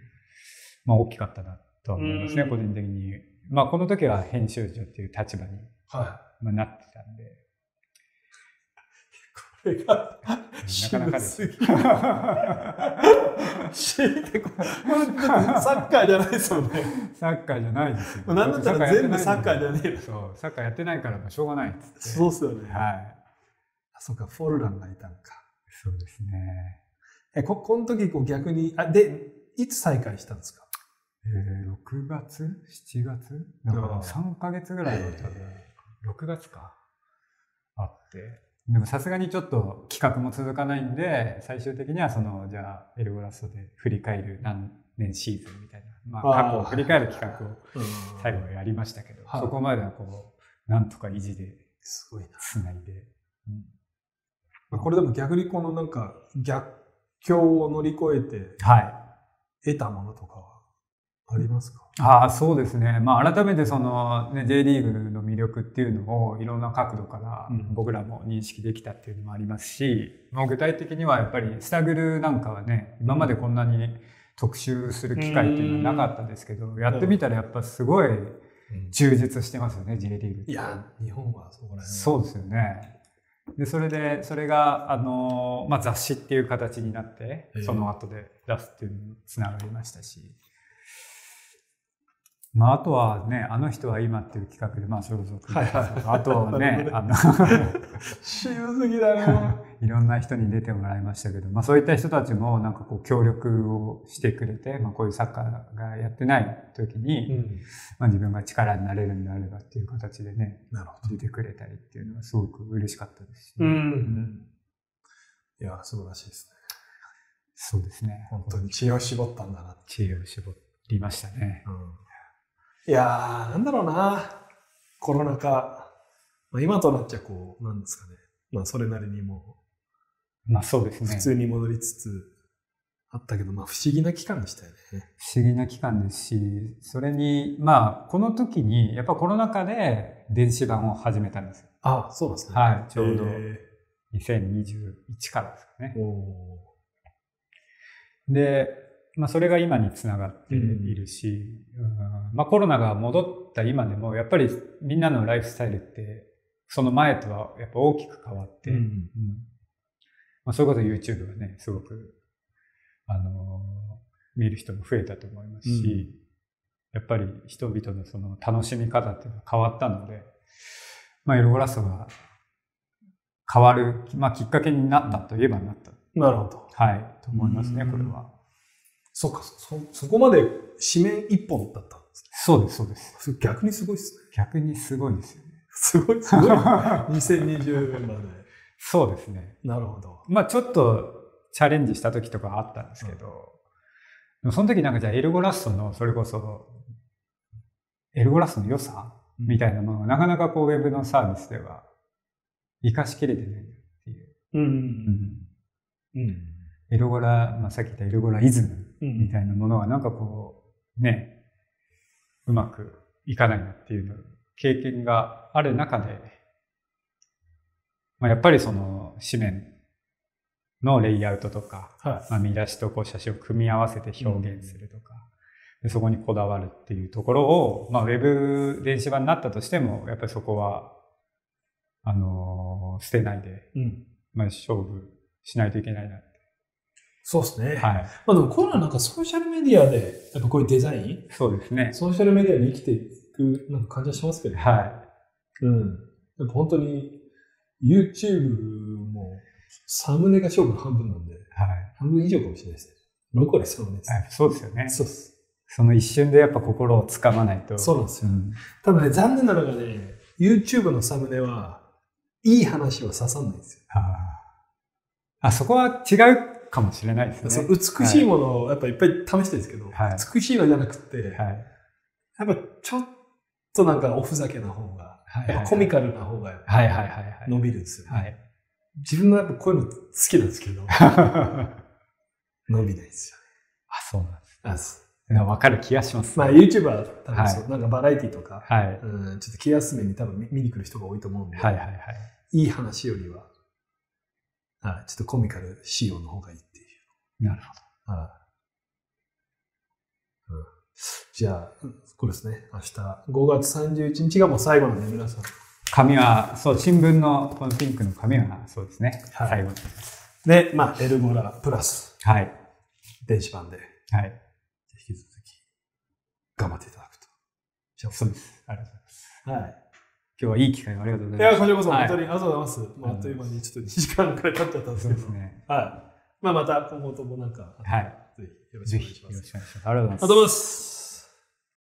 まあ大きかったなとは思いますね、うん個人的に。まあこの時は編集長っていう立場に、はまあ、なってたんで、い。これが、なかなかです。渋すぎシーってこうサッカーじゃないですもんね。サッカーじゃないですよ。なんだったら全部サッカーじゃねえよそう、サッカーやってないからもうしょうがないっつって。そうっすよね。はい。あ、そうか、フォルランがいたんか。そうですね。え、こ、この時こう逆に、あ、で、いつ再開したんですか？えー、6月 ?7 月？だから3ヶ月ぐらいは多分、6月か。あって。でもさすがにちょっと企画も続かないんで、最終的にはその、じゃあ、エルゴラストで振り返る何年シーズンみたいな、まあ過去を振り返る企画をうん最後はやりましたけど、はいそこまではこう、なんとか維持ですごいな。つないで。まあこれでも逆にこのなんか逆境を乗り越えてはい。得たものとかは？ありますか？ああ、そうですね。まあ、改めてその、ね、J リーグの魅力っていうのをいろんな角度からうん僕らも認識できたっていうのもありますし、もう具体的にはやっぱりスタグルなんかはね、今までこんなに特集する機会っていうのはなかったですけど、やってみたらやっぱすごい充実してますよね、J リーグ。いや、日本はそこら辺はそうですよね。で、それで、それが、あの、まあ、雑誌っていう形になってええ、その後で出すっていうのにつながりましたし。まあ、あとはね、あの人は今っていう企画で、まあ、所属。はいはいあとはねあの、[LAUGHS] 渋すぎだな。[LAUGHS] いろんな人に出てもらいましたけど、まあ、そういった人たちもなんかこう協力をしてくれて、まあ、こういうサッカーがやってない時に、うん。まあ、自分が力になれるんであればっていう形でね、なるほ出てくれたりっていうのはすごく嬉しかったですし、ど。う。うんんいや、素晴らしいですね。そうですね。本当に知恵を絞ったんだなって。知恵を絞りましたね。いやー、なんだろうな。コロナ禍。まあ、今となっちゃこう、なんですかね。まあ、それなりにもまあそうですう、ね。普通に戻りつつあったけど、まあ、不思議な期間でしたよね。不思議な期間ですし、それに、まあ、この時に、やっぱコロナ禍で電子版を始めたんですよ。あ、そうですね。はい、ちょうどえ2021からですかねで、まあ、それが今につながっているし、うんまあ、コロナが戻った今でも、やっぱりみんなのライフスタイルって、その前とはやっぱ大きく変わって、うんうんまあ、それこそ YouTube がね、すごく、あのー見る人も増えたと思いますし、やっぱり人々のその楽しみ方っていうのが変わったので、まあ、エルゴラストが変わる、まあ、きっかけになったといえばなった。なるほど。はい、と思いますね、うんこれは。そっか、そ、そこまで紙面一本だったんですそうです、そうです。逆にすごいっすね。逆にすごいですよね。すごい、すごい。[LAUGHS] 2020年まで。そうですね。なるほど。まあちょっとチャレンジした時とかあったんですけど、でもその時なんかじゃあエルゴラストのそれこそ、エルゴラストの良さみたいなものがなかなかこうウェブのサービスでは活かしきれてないっていう。うん。うんうん。エルゴラ、まあ、さっき言ったエルゴライズムうんみたいなものがなんかこう、ね、うまくいかないなっていうの経験がある中で、まあ、やっぱりその紙面のレイアウトとか、はまあ、見出しとこう写真を組み合わせて表現するとか、でそこにこだわるっていうところを、まあ、ウェブ電子版になったとしても、やっぱりそこは、あのー捨てないで、い。うん。まあ、勝負しないといけないなって。そうですね。はい。まあでもコロナなんかソーシャルメディアで、やっぱこういうデザイン、そうですね。ソーシャルメディアに生きていくなんか感じはしますけど、はうん。やっぱ本当に YouTube もサムネが勝負の半分なんで、い。はい。半分以上かもしれないですね。6割サムネです。はいそうですよね。そうです。その一瞬でやっぱ心をつかまないと。そうなんですよ。んただね、残念なのがね、YouTube のサムネは、いい話は刺さんないんですよ。あああ、そこは違うかもしれないですね。美しいものをやっぱいっぱい試してるんですけど、はい美しいのじゃなくて、はい。はいやっぱちょっとなんかおふざけな方が、はいコミカルな方がやっぱはいはいはいはい。伸びるんですよ、ねはい。自分のやっぱこういうの好きなんですけど、あ、[LAUGHS] 伸びないですそうなんです。よ。あそうわかる気がします。まあ YouTuber 多分そう、はなんかバラエティとか、はい。うん、ちょっと気休めに多分見見に来る人が多いと思うんで、はいはいはい。いい話よりは、はい、ちょっとコミカル仕様の方がいいっていう。なるほはいうん、じゃあ、うんこれですね、明日5月31日がもう最後なんで、皆さん。紙は、そう、新聞のこのピンクの紙は、そうですね。はい最後に。で、まあ、エルゴラプラス、はい。電子版で、はい。引き続き、頑張っていただくと。じゃそうです。ありがとうございます。あ、はい。今日はいい機会をありがとうごいや、ざいます。こちらこそはい本当にありがとうございます。まあ、あっという間にちょっと2時間くらい経っちゃったんですそけど。うですね。はい。まあ、また今後ともなんか、はい。ぜひよろしぜくお願いします。ひよろしくお願いします。ありがとうございますありがとうございます。